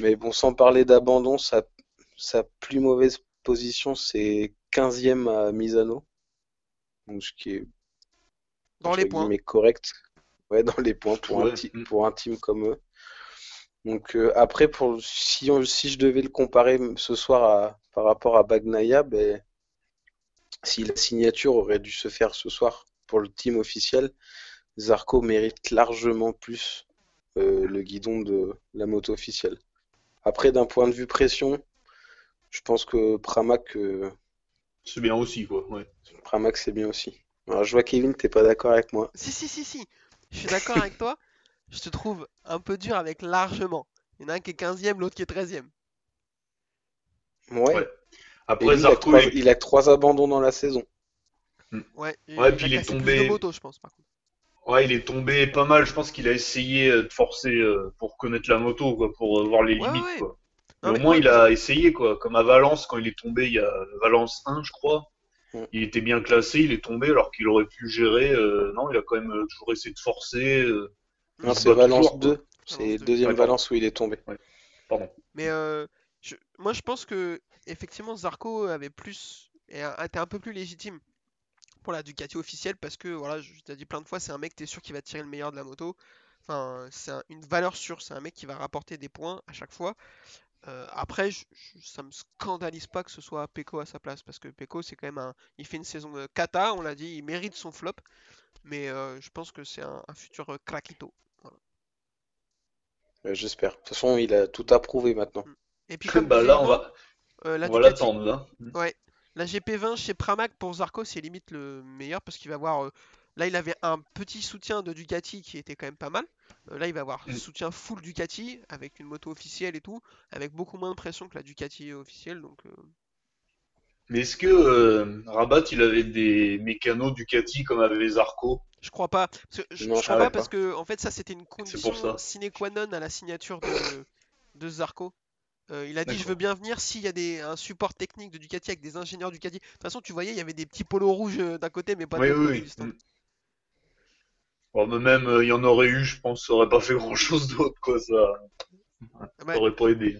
Speaker 4: Mais bon, sans parler d'abandon, sa, sa plus mauvaise position, c'est 15e à Misano. Donc ce qui est
Speaker 2: Dans les points.
Speaker 4: guillemets correct. Ouais, dans les points pour un,
Speaker 3: Ouais.
Speaker 4: pour un team comme eux. Donc euh, après, pour, si, on- si je devais le comparer ce soir à, par rapport à Bagnaia, ben, si la signature aurait dû se faire ce soir pour le team officiel, Zarco mérite largement plus euh, le guidon de la moto officielle. Après, d'un point de vue pression, je pense que Pramac, euh,
Speaker 3: C'est bien aussi, quoi. Ouais.
Speaker 4: Pramac c'est bien aussi. Alors, je vois Kevin, t'es pas d'accord avec moi.
Speaker 2: Si, si, si, si. Je suis d'accord avec toi. Je te trouve un peu dur avec largement. Il y en a un qui est 15ème, l'autre qui est 13ème.
Speaker 4: Ouais.
Speaker 3: Ouais. Après,
Speaker 4: lui, il a trois,
Speaker 3: il-
Speaker 4: il a trois abandons dans la saison.
Speaker 2: Ouais, et
Speaker 3: Ouais,
Speaker 2: il
Speaker 3: puis
Speaker 2: a
Speaker 3: il est tombé-
Speaker 2: de motos, je pense, par contre.
Speaker 3: Ouais, il est tombé pas mal. Je pense qu'il a essayé euh, de forcer euh, pour connaître la moto, quoi, pour euh, voir les
Speaker 2: Ouais,
Speaker 3: limites,
Speaker 2: ouais.
Speaker 3: quoi.
Speaker 2: Non,
Speaker 3: Mais
Speaker 2: mais
Speaker 3: au moins, il a essayé, quoi. Comme à Valence, quand il est tombé, il y a Valence 1, je crois. Il était bien classé, il est tombé alors qu'il aurait pu gérer. euh, non, il a quand même toujours essayé de forcer. euh,
Speaker 4: Non, c'est Valence
Speaker 3: toujours, quoi.
Speaker 4: 2. C'est
Speaker 2: Valence
Speaker 4: le
Speaker 2: 2.
Speaker 4: deuxième. Valence où il est tombé.
Speaker 3: Pardon.
Speaker 2: Mais euh, je- moi, je pense que effectivement Zarco avait plus était un peu plus légitime pour la Ducati officielle parce que voilà, je t'ai dit plein de fois, c'est un mec, t'es sûr qu'il va tirer le meilleur de la moto. Enfin, c'est un- une valeur sûre, c'est un mec qui va rapporter des points à chaque fois. Euh, après, je- je- ça me scandalise pas que ce soit Pecco à sa place parce que Pecco, c'est quand même un, il fait une saison euh, cata, on l'a dit, il mérite son flop, mais euh, je pense que c'est un, un futur euh, craquito.
Speaker 4: J'espère. De toute façon, il a tout approuvé maintenant.
Speaker 2: Et puis comme
Speaker 3: bah là, on va,
Speaker 2: euh, la
Speaker 3: on va l'attendre, là.
Speaker 2: Ouais, la GP20 chez Pramac pour Zarco, c'est limite le meilleur parce qu'il va avoir. euh, là, il avait un petit soutien de Ducati qui était quand même pas mal. Euh, là, il va avoir soutien full Ducati avec une moto officielle et tout, avec beaucoup moins de pression que la Ducati officielle. Donc, euh,
Speaker 3: Mais est-ce que Rabat, il avait des mécanos Ducati comme avait Zarco?
Speaker 2: Je crois pas. Parce que, je,
Speaker 4: Non,
Speaker 2: je
Speaker 4: je
Speaker 2: crois pas
Speaker 3: pas.
Speaker 2: parce que en fait, ça c'était une condition sine qua non à la signature de, de Zarco. Euh, il a dit je veux bien venir s'il y a des, un support technique de Ducati avec des ingénieurs Ducati. De toute façon, tu voyais, il y avait des petits polos rouges euh, d'un côté, mais pas de
Speaker 3: Oui,
Speaker 2: l'autre
Speaker 3: oui, oui.
Speaker 2: du stand.
Speaker 3: Mm. Bon, mais même, euh, il y en aurait eu, je pense, ça aurait pas fait grand-chose d'autre, quoi, ça. Ça
Speaker 2: Ouais.
Speaker 3: aurait pas aidé.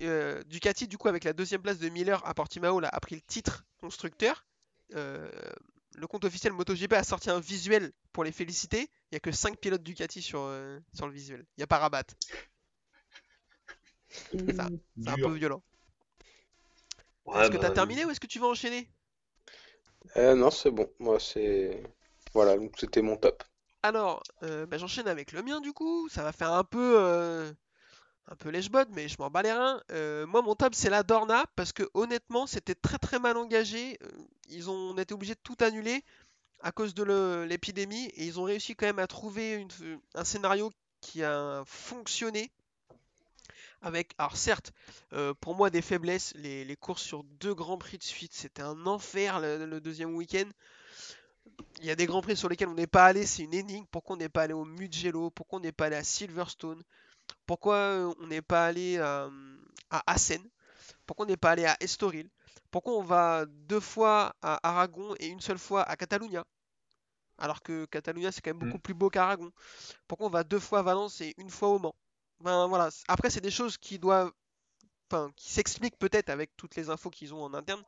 Speaker 2: Euh, Ducati, du coup, avec la deuxième place de Miller à Portimao, là, a pris le titre constructeur. Le compte officiel MotoGP a sorti un visuel pour les féliciter. Il n'y a que 5 pilotes Ducati sur, sur le visuel. Il n'y a pas Rabat. C'est un peu violent.
Speaker 3: Ouais,
Speaker 2: est-ce que
Speaker 3: bah,
Speaker 2: t'as terminé ou est-ce que tu vas enchaîner?
Speaker 4: Euh, non, c'est bon. Moi, c'est. Voilà, donc c'était mon top.
Speaker 2: Alors, euh, bah, j'enchaîne avec le mien du coup. Ça va faire un peu, euh, un peu lèche-botte, mais je m'en bats les reins. Euh, moi, mon top, c'est la Dorna, parce que honnêtement, c'était très très mal engagé. Ils ont été obligés de tout annuler à cause de le- l'épidémie, et ils ont réussi quand même à trouver une- un scénario qui a fonctionné. Avec, alors certes, euh, pour moi des faiblesses, les, les courses sur deux grands prix de suite, c'était un enfer le, le deuxième week-end. Il y a des grands prix sur lesquels on n'est pas allé, c'est une énigme. Pourquoi on n'est pas allé au Mugello? Pourquoi on n'est pas allé à Silverstone? Pourquoi euh, on n'est pas allé à, à Assen? Pourquoi on n'est pas allé à Estoril? Pourquoi on va deux fois à Aragon et une seule fois à Catalunya? Alors que Catalunya c'est quand même beaucoup
Speaker 3: Mm.
Speaker 2: plus beau qu'Aragon. Pourquoi on va deux fois à Valence et une fois au Mans? Ben voilà. Après c'est des choses qui doivent, qui s'expliquent peut-être avec toutes les infos qu'ils ont en interne.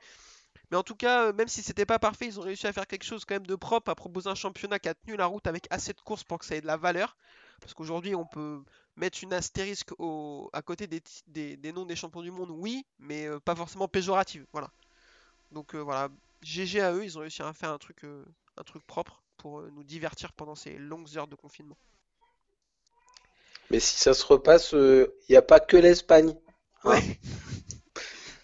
Speaker 2: Mais en tout cas, euh, même si c'était pas parfait, ils ont réussi à faire quelque chose quand même de propre, à proposer un championnat qui a tenu la route avec assez de courses pour que ça ait de la valeur. Parce qu'aujourd'hui, on peut mettre une astérisque à côté des, noms des champions du monde, oui, mais euh, pas forcément péjorative. Voilà. Donc euh, voilà, GG à eux, ils ont réussi à faire un truc, un truc propre pour nous divertir pendant ces longues heures de confinement.
Speaker 4: Mais si ça se repasse, il n'y a pas que l'Espagne. hein.
Speaker 2: Ouais.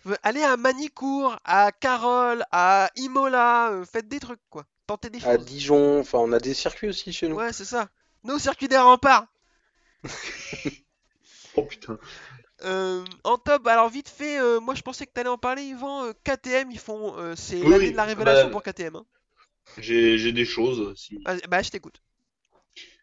Speaker 2: Euh, Allez à Manicourt, à Carole, à Imola, euh, faites des trucs quoi. Tentez des
Speaker 4: À
Speaker 2: choses.
Speaker 4: Dijon, enfin, on a des circuits aussi chez nous.
Speaker 2: Ouais, c'est ça. Nos circuits des remparts.
Speaker 3: Oh putain.
Speaker 2: Euh, en top, alors vite fait, euh, moi je pensais que t'allais en parler, Yvan. euh, KTM, ils font, euh, c'est
Speaker 3: Oui,
Speaker 2: l'année de la révélation
Speaker 3: bah,
Speaker 2: pour KTM. hein.
Speaker 3: J'ai j'ai des choses. Si.
Speaker 2: Bah, je t'écoute.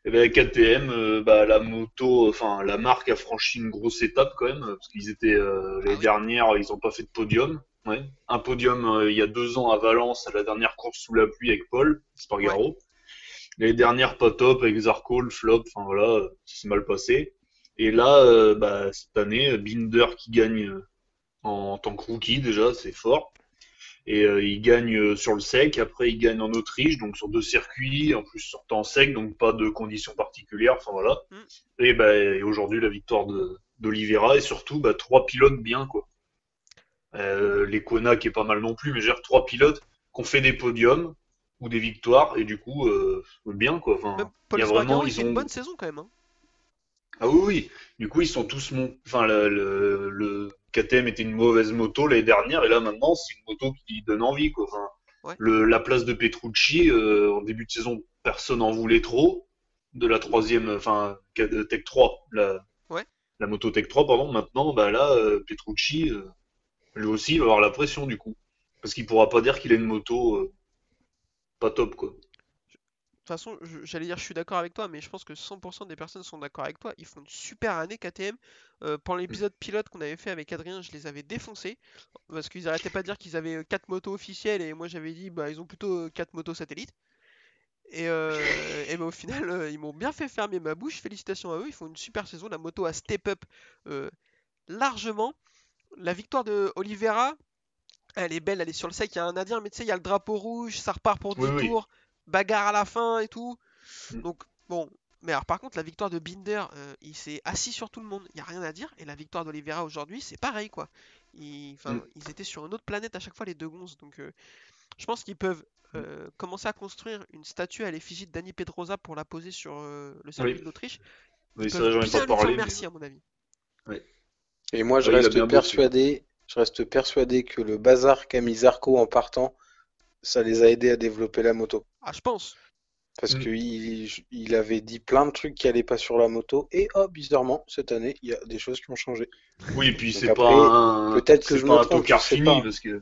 Speaker 3: Eh ben, KTM, euh, bah, la moto, enfin la marque a franchi une grosse étape quand même, parce qu'ils étaient euh,
Speaker 2: oui.
Speaker 3: dernière, ils ont pas fait de podium. Ouais. Un podium euh, il y a deux ans à Valence, à la dernière course sous la pluie avec Paul Spargaro. L'année dernière, pas top avec Zarco, le flop, enfin voilà, ça s'est mal passé. Et là, euh, bah, cette année, Binder qui gagne en tant que rookie déjà, c'est fort. Et euh, il gagne euh, sur le sec, après il gagne en Autriche, donc sur deux circuits, en plus sortant sec, donc pas de conditions particulières, enfin voilà.
Speaker 2: Mm.
Speaker 3: Et, bah, et aujourd'hui la victoire de d'Oliveira et surtout bah, trois pilotes bien quoi. Euh, les Kona qui est pas mal non plus, mais j'ai trois pilotes qui ont fait des podiums ou des victoires et du coup euh, bien quoi. Enfin,
Speaker 2: Paul
Speaker 3: y a vraiment
Speaker 2: il
Speaker 3: ils
Speaker 2: fait une
Speaker 3: ont
Speaker 2: bonne saison quand même. hein.
Speaker 3: ah oui, oui. Du coup, ils sont tous mon... Enfin, le, le, le KTM était une mauvaise moto l'année dernière, et là maintenant, c'est une moto qui donne envie, quoi. Enfin,
Speaker 2: Ouais.
Speaker 3: le, la place de Petrucci, euh, en début de saison, personne en voulait trop. De la troisième, enfin, euh, Tech 3, la,
Speaker 2: Ouais.
Speaker 3: la moto Tech 3, pardon. Maintenant, bah là, euh, Petrucci, euh, lui aussi, il va avoir la pression, du coup. Parce qu'il pourra pas dire qu'il a une moto pas top, quoi.
Speaker 2: De toute façon, j'allais dire je suis d'accord avec toi, mais je pense que 100% des personnes sont d'accord avec toi. Ils font une super année KTM. Euh, pendant l'épisode pilote qu'on avait fait avec Adrien, je les avais défoncés. Parce qu'ils arrêtaient pas de dire qu'ils avaient 4 motos officielles et moi j'avais dit bah ils ont plutôt 4 motos satellites. Et, euh, et bah, au final, euh, ils m'ont bien fait fermer ma bouche. Félicitations à eux, ils font une super saison. La moto a step up euh, largement. La victoire de Oliveira, elle est belle, elle est sur le sec. Il y a un Indien, mais tu sais, il y a le drapeau rouge, ça repart pour 10
Speaker 3: Oui, oui.
Speaker 2: Bagarre à la fin et tout.
Speaker 3: Mm.
Speaker 2: Donc, bon. Mais alors, par contre, la victoire de Binder, euh, il s'est assis sur tout le monde. Il n'y a rien à dire. Et la victoire d'Oliveira aujourd'hui, c'est pareil, quoi. Ils,
Speaker 3: Mm.
Speaker 2: ils étaient sur une autre planète à chaque fois, les deux gonzes. Donc, euh, je pense qu'ils peuvent
Speaker 3: Mm.
Speaker 2: euh, commencer à construire une statue à l'effigie de Dani Pedrosa pour la poser sur euh, le circuit
Speaker 3: Oui.
Speaker 2: de l'Autriche.
Speaker 3: Oui, ça,
Speaker 2: bien
Speaker 3: pas mais
Speaker 2: merci, à mon avis.
Speaker 4: Et moi, je reste persuadé, je reste persuadé que le bazar qu'a mis Zarco en partant, ça les a aidés à développer la moto.
Speaker 2: Ah, je pense.
Speaker 4: Parce
Speaker 3: Mm.
Speaker 4: que il, il avait dit plein de trucs qui allaient pas sur la moto, et oh, bizarrement, cette année, il y a des choses qui ont changé.
Speaker 3: Oui, et puis c'est pas un,
Speaker 4: peut-être que
Speaker 3: c'est
Speaker 4: je
Speaker 3: pas un tocard fini
Speaker 4: pas.
Speaker 3: parce que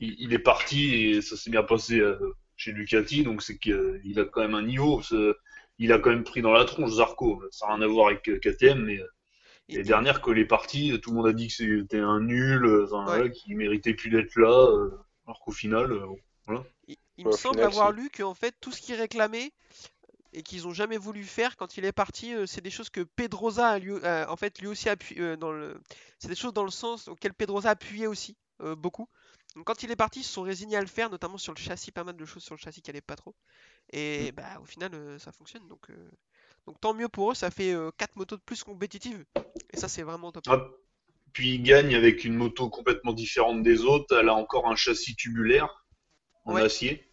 Speaker 3: il, il est parti et ça s'est bien passé euh, chez Ducati, donc c'est qu'il a quand même un niveau. c'est- Il a quand même pris dans la tronche Zarco. Ça n'a rien à voir avec euh, KTM, mais euh,
Speaker 2: Et-
Speaker 3: l'année
Speaker 2: et-
Speaker 3: dernière quand il est parti, tout le monde a dit que c'était un nul, euh, enfin,
Speaker 2: Ouais.
Speaker 3: voilà, qu'il méritait plus d'être là, euh, alors qu'au final, euh, bon.
Speaker 2: Il, il me semble
Speaker 4: final,
Speaker 2: avoir lu qu'en fait tout ce qu'ils réclamaient et qu'ils ont jamais voulu faire quand il est parti, euh, c'est des choses que Pedrosa a lui, euh, en fait lui aussi appuyé dans le, c'est des choses dans le sens auquel Pedrosa appuyait aussi euh, beaucoup. Donc quand il est parti, ils se sont résignés à le faire, notamment sur le châssis, pas mal de choses sur le châssis qui allaient pas trop. Et bah au final euh, ça fonctionne donc euh, donc tant mieux pour eux, ça fait 4 motos de plus compétitives et ça c'est vraiment top.
Speaker 3: Ah, puis il gagne avec une moto complètement différente des autres. Elle a encore un châssis tubulaire en
Speaker 2: Ouais.
Speaker 3: acier.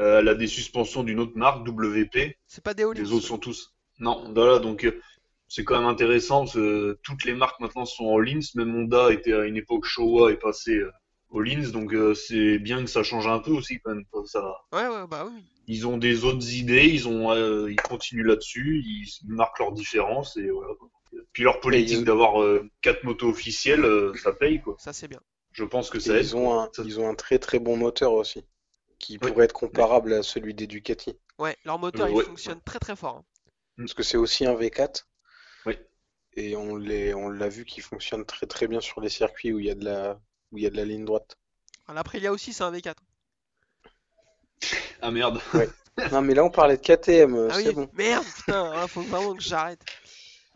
Speaker 3: Euh, elle a des suspensions d'une autre marque, WP.
Speaker 2: C'est pas des all
Speaker 3: Les autres sont tous. Non, voilà, donc euh, c'est quand même intéressant parce que toutes les marques maintenant sont en Lins. Même Honda était à une époque Showa et passé euh, au Lins, donc euh, c'est bien que ça change un peu aussi quand même. quoi. Ça,
Speaker 2: Ouais, ouais, bah oui.
Speaker 3: ils ont des autres idées, ils ont, euh, ils continuent là-dessus, ils marquent leurs différences et voilà. Puis leur politique
Speaker 4: ils-
Speaker 3: d'avoir euh, quatre motos officielles, euh, ça paye quoi.
Speaker 2: Ça c'est bien.
Speaker 3: Je pense que
Speaker 4: Et
Speaker 3: ça aide.
Speaker 4: ils ont un,
Speaker 3: Ça-
Speaker 4: ils ont un très très bon moteur aussi, qui
Speaker 3: Oui.
Speaker 4: pourrait être comparable à celui des Ducati.
Speaker 2: Ouais, leur moteur
Speaker 3: Euh,
Speaker 2: il
Speaker 3: ouais.
Speaker 2: fonctionne très très fort. hein.
Speaker 4: Parce que c'est aussi un V4.
Speaker 3: Oui.
Speaker 4: Et on l'a vu qu'il fonctionne très très bien sur les circuits où il y a de la, où il y a de la ligne droite.
Speaker 2: Alors, L'Aprilia aussi c'est un V4.
Speaker 3: Ah merde.
Speaker 4: Non mais là on parlait de KTM, euh,
Speaker 2: Ah
Speaker 4: c'est
Speaker 2: oui,
Speaker 4: bon.
Speaker 2: merde, putain, hein, faut vraiment que j'arrête.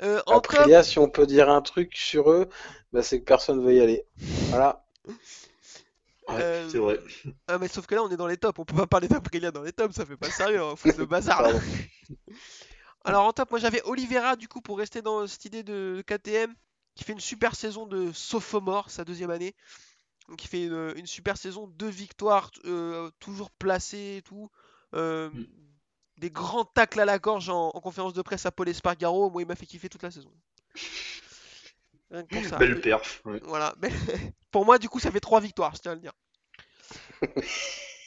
Speaker 2: Euh, top,
Speaker 4: Aprilia, si on peut dire un truc sur eux, bah, c'est que personne veut y aller. Voilà.
Speaker 3: Ouais,
Speaker 2: Euh,
Speaker 3: c'est vrai.
Speaker 2: ah mais sauf que là on est dans les tops, on peut pas parler d'Aprilia dans les tops, ça fait pas sérieux, hein, faut le bazar là. Alors en top, moi j'avais Oliveira du coup pour rester dans cette idée de KTM qui fait une super saison de sophomore, sa deuxième année. Donc il fait une, une super saison, deux victoires, euh, toujours placées et tout. Euh,
Speaker 3: Mm.
Speaker 2: Des grands tacles à la gorge en, en conférence de presse à Paul Espargaro, moi il m'a fait kiffer toute la saison. Rien que pour ça.
Speaker 3: Belle perf. ouais.
Speaker 2: Voilà. pour moi, du coup, ça fait 3 victoires, je tiens à le dire.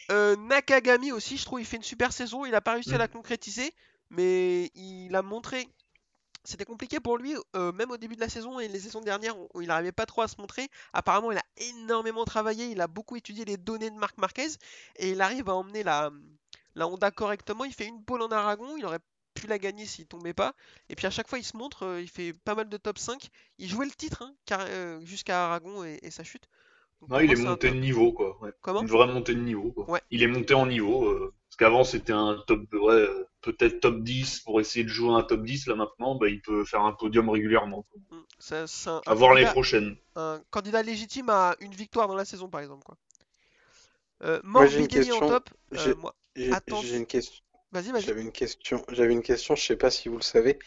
Speaker 2: Euh, Nakagami aussi, je trouve, il fait une super saison. Il a pas réussi à
Speaker 3: Mm.
Speaker 2: la concrétiser, mais il a montré. C'était compliqué pour lui, euh, même au début de la saison et les saisons dernières où il n'arrivait pas trop à se montrer. Apparemment, il a énormément travaillé, il a beaucoup étudié les données de Marc Marquez et il arrive à emmener la, la Honda correctement. Il fait une pole en Aragon, il aurait pu la gagner s'il tombait pas. Et puis à chaque fois, il se montre, euh, il fait pas mal de top 5. Il jouait le titre hein, car- euh, jusqu'à Aragon et, et sa chute. Donc,
Speaker 3: Non, il est monté de niveau, quoi. ouais.
Speaker 2: Comment
Speaker 3: Une vraie montée de niveau, quoi.
Speaker 2: Ouais.
Speaker 3: Il est monté en niveau. euh, parce qu'avant, c'était un top, ouais, peut-être top 10 pour essayer de jouer un top 10. Là, maintenant, bah, il peut faire un podium régulièrement. quoi.
Speaker 2: Mm, ça- c'est un,
Speaker 3: À
Speaker 2: un
Speaker 3: voir les prochaines.
Speaker 2: un candidat légitime à une victoire dans la saison, par exemple. Quoi. Euh,
Speaker 4: Moi, j'ai une
Speaker 2: Morbidelli en
Speaker 4: question.
Speaker 2: top. euh,
Speaker 4: j'ai une question.
Speaker 2: Vas-y, vas-y.
Speaker 4: J'avais une question. J'avais une question. Je sais pas si vous le savez.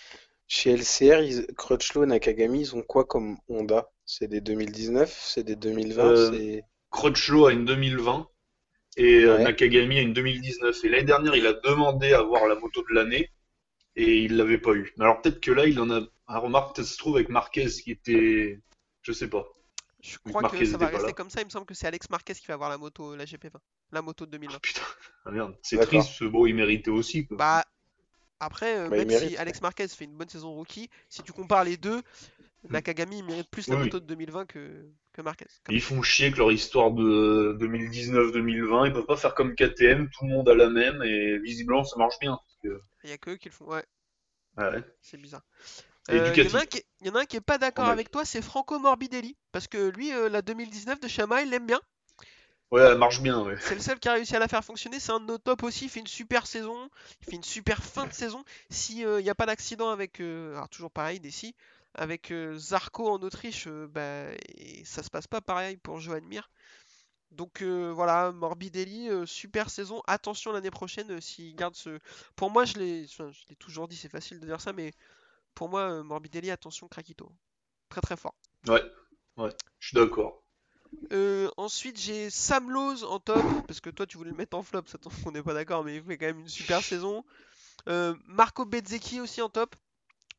Speaker 4: Chez LCR, ils... Crutchlow, Nakagami, ils ont quoi comme Honda? C'est des 2019? C'est des 2020?
Speaker 3: Euh, Crutchlow a une 2020 et euh,
Speaker 4: Ouais.
Speaker 3: Nakagami a une 2019. Et l'année dernière, il a demandé à avoir la moto de l'année et il l'avait pas eu. Mais alors peut-être que là, il en a. Ah, remarque, peut-être se trouve avec Marquez qui était. Je sais pas.
Speaker 2: Je crois
Speaker 3: Marquez
Speaker 2: que ça va rester
Speaker 3: là.
Speaker 2: comme ça. Il me semble que c'est Alex Marquez qui va avoir la moto, la GP20. La moto de 2020.
Speaker 3: Ah, putain, ah, merde, c'est triste. Ce beau, il méritait aussi. Quoi.
Speaker 2: Bah, après, euh,
Speaker 4: Bah, il
Speaker 2: même si. Alex Marquez fait une bonne saison rookie, si tu compares les deux, Nakagami il mérite plus la
Speaker 3: Oui, oui.
Speaker 2: moto de 2020 que, que Marquez.
Speaker 3: Ils font chier que leur histoire de 2019-2020, ils peuvent pas faire comme KTM, tout le monde a la même et visiblement ça marche bien. parce que-
Speaker 2: Il y a que eux qui le font. Ouais,
Speaker 3: Ah ouais.
Speaker 2: c'est bizarre. Euh, Il y, en a un qui est- il y en a un qui est pas d'accord avec toi, c'est Franco Morbidelli. Parce que lui, euh, la 2019 de Shama, il l'aime bien.
Speaker 3: Ouais, elle marche bien, ouais.
Speaker 2: C'est le seul qui a réussi à la faire fonctionner. C'est un de nos top aussi. Il fait une super saison. Il fait une super fin de saison. S'il n'y a pas d'accident avec. euh, alors, toujours pareil, des si. Avec euh, Zarco en Autriche, euh, bah, et ça se passe pas pareil pour Johan Mir. Donc euh, voilà, Morbidelli, euh, super saison. Attention l'année prochaine euh, s'il garde ce. Pour moi, je l'ai enfin, je l'ai toujours dit, c'est facile de dire ça, mais pour moi, euh, Morbidelli, attention, Krakito. Très très fort.
Speaker 3: Ouais, ouais, je suis d'accord.
Speaker 2: Euh, ensuite, j'ai Sam Lowe en top, parce que toi tu voulais le mettre en flop, ça tombe, on n'est pas d'accord, mais il fait quand même une super saison. Euh, Marco Bezzecchi aussi en top.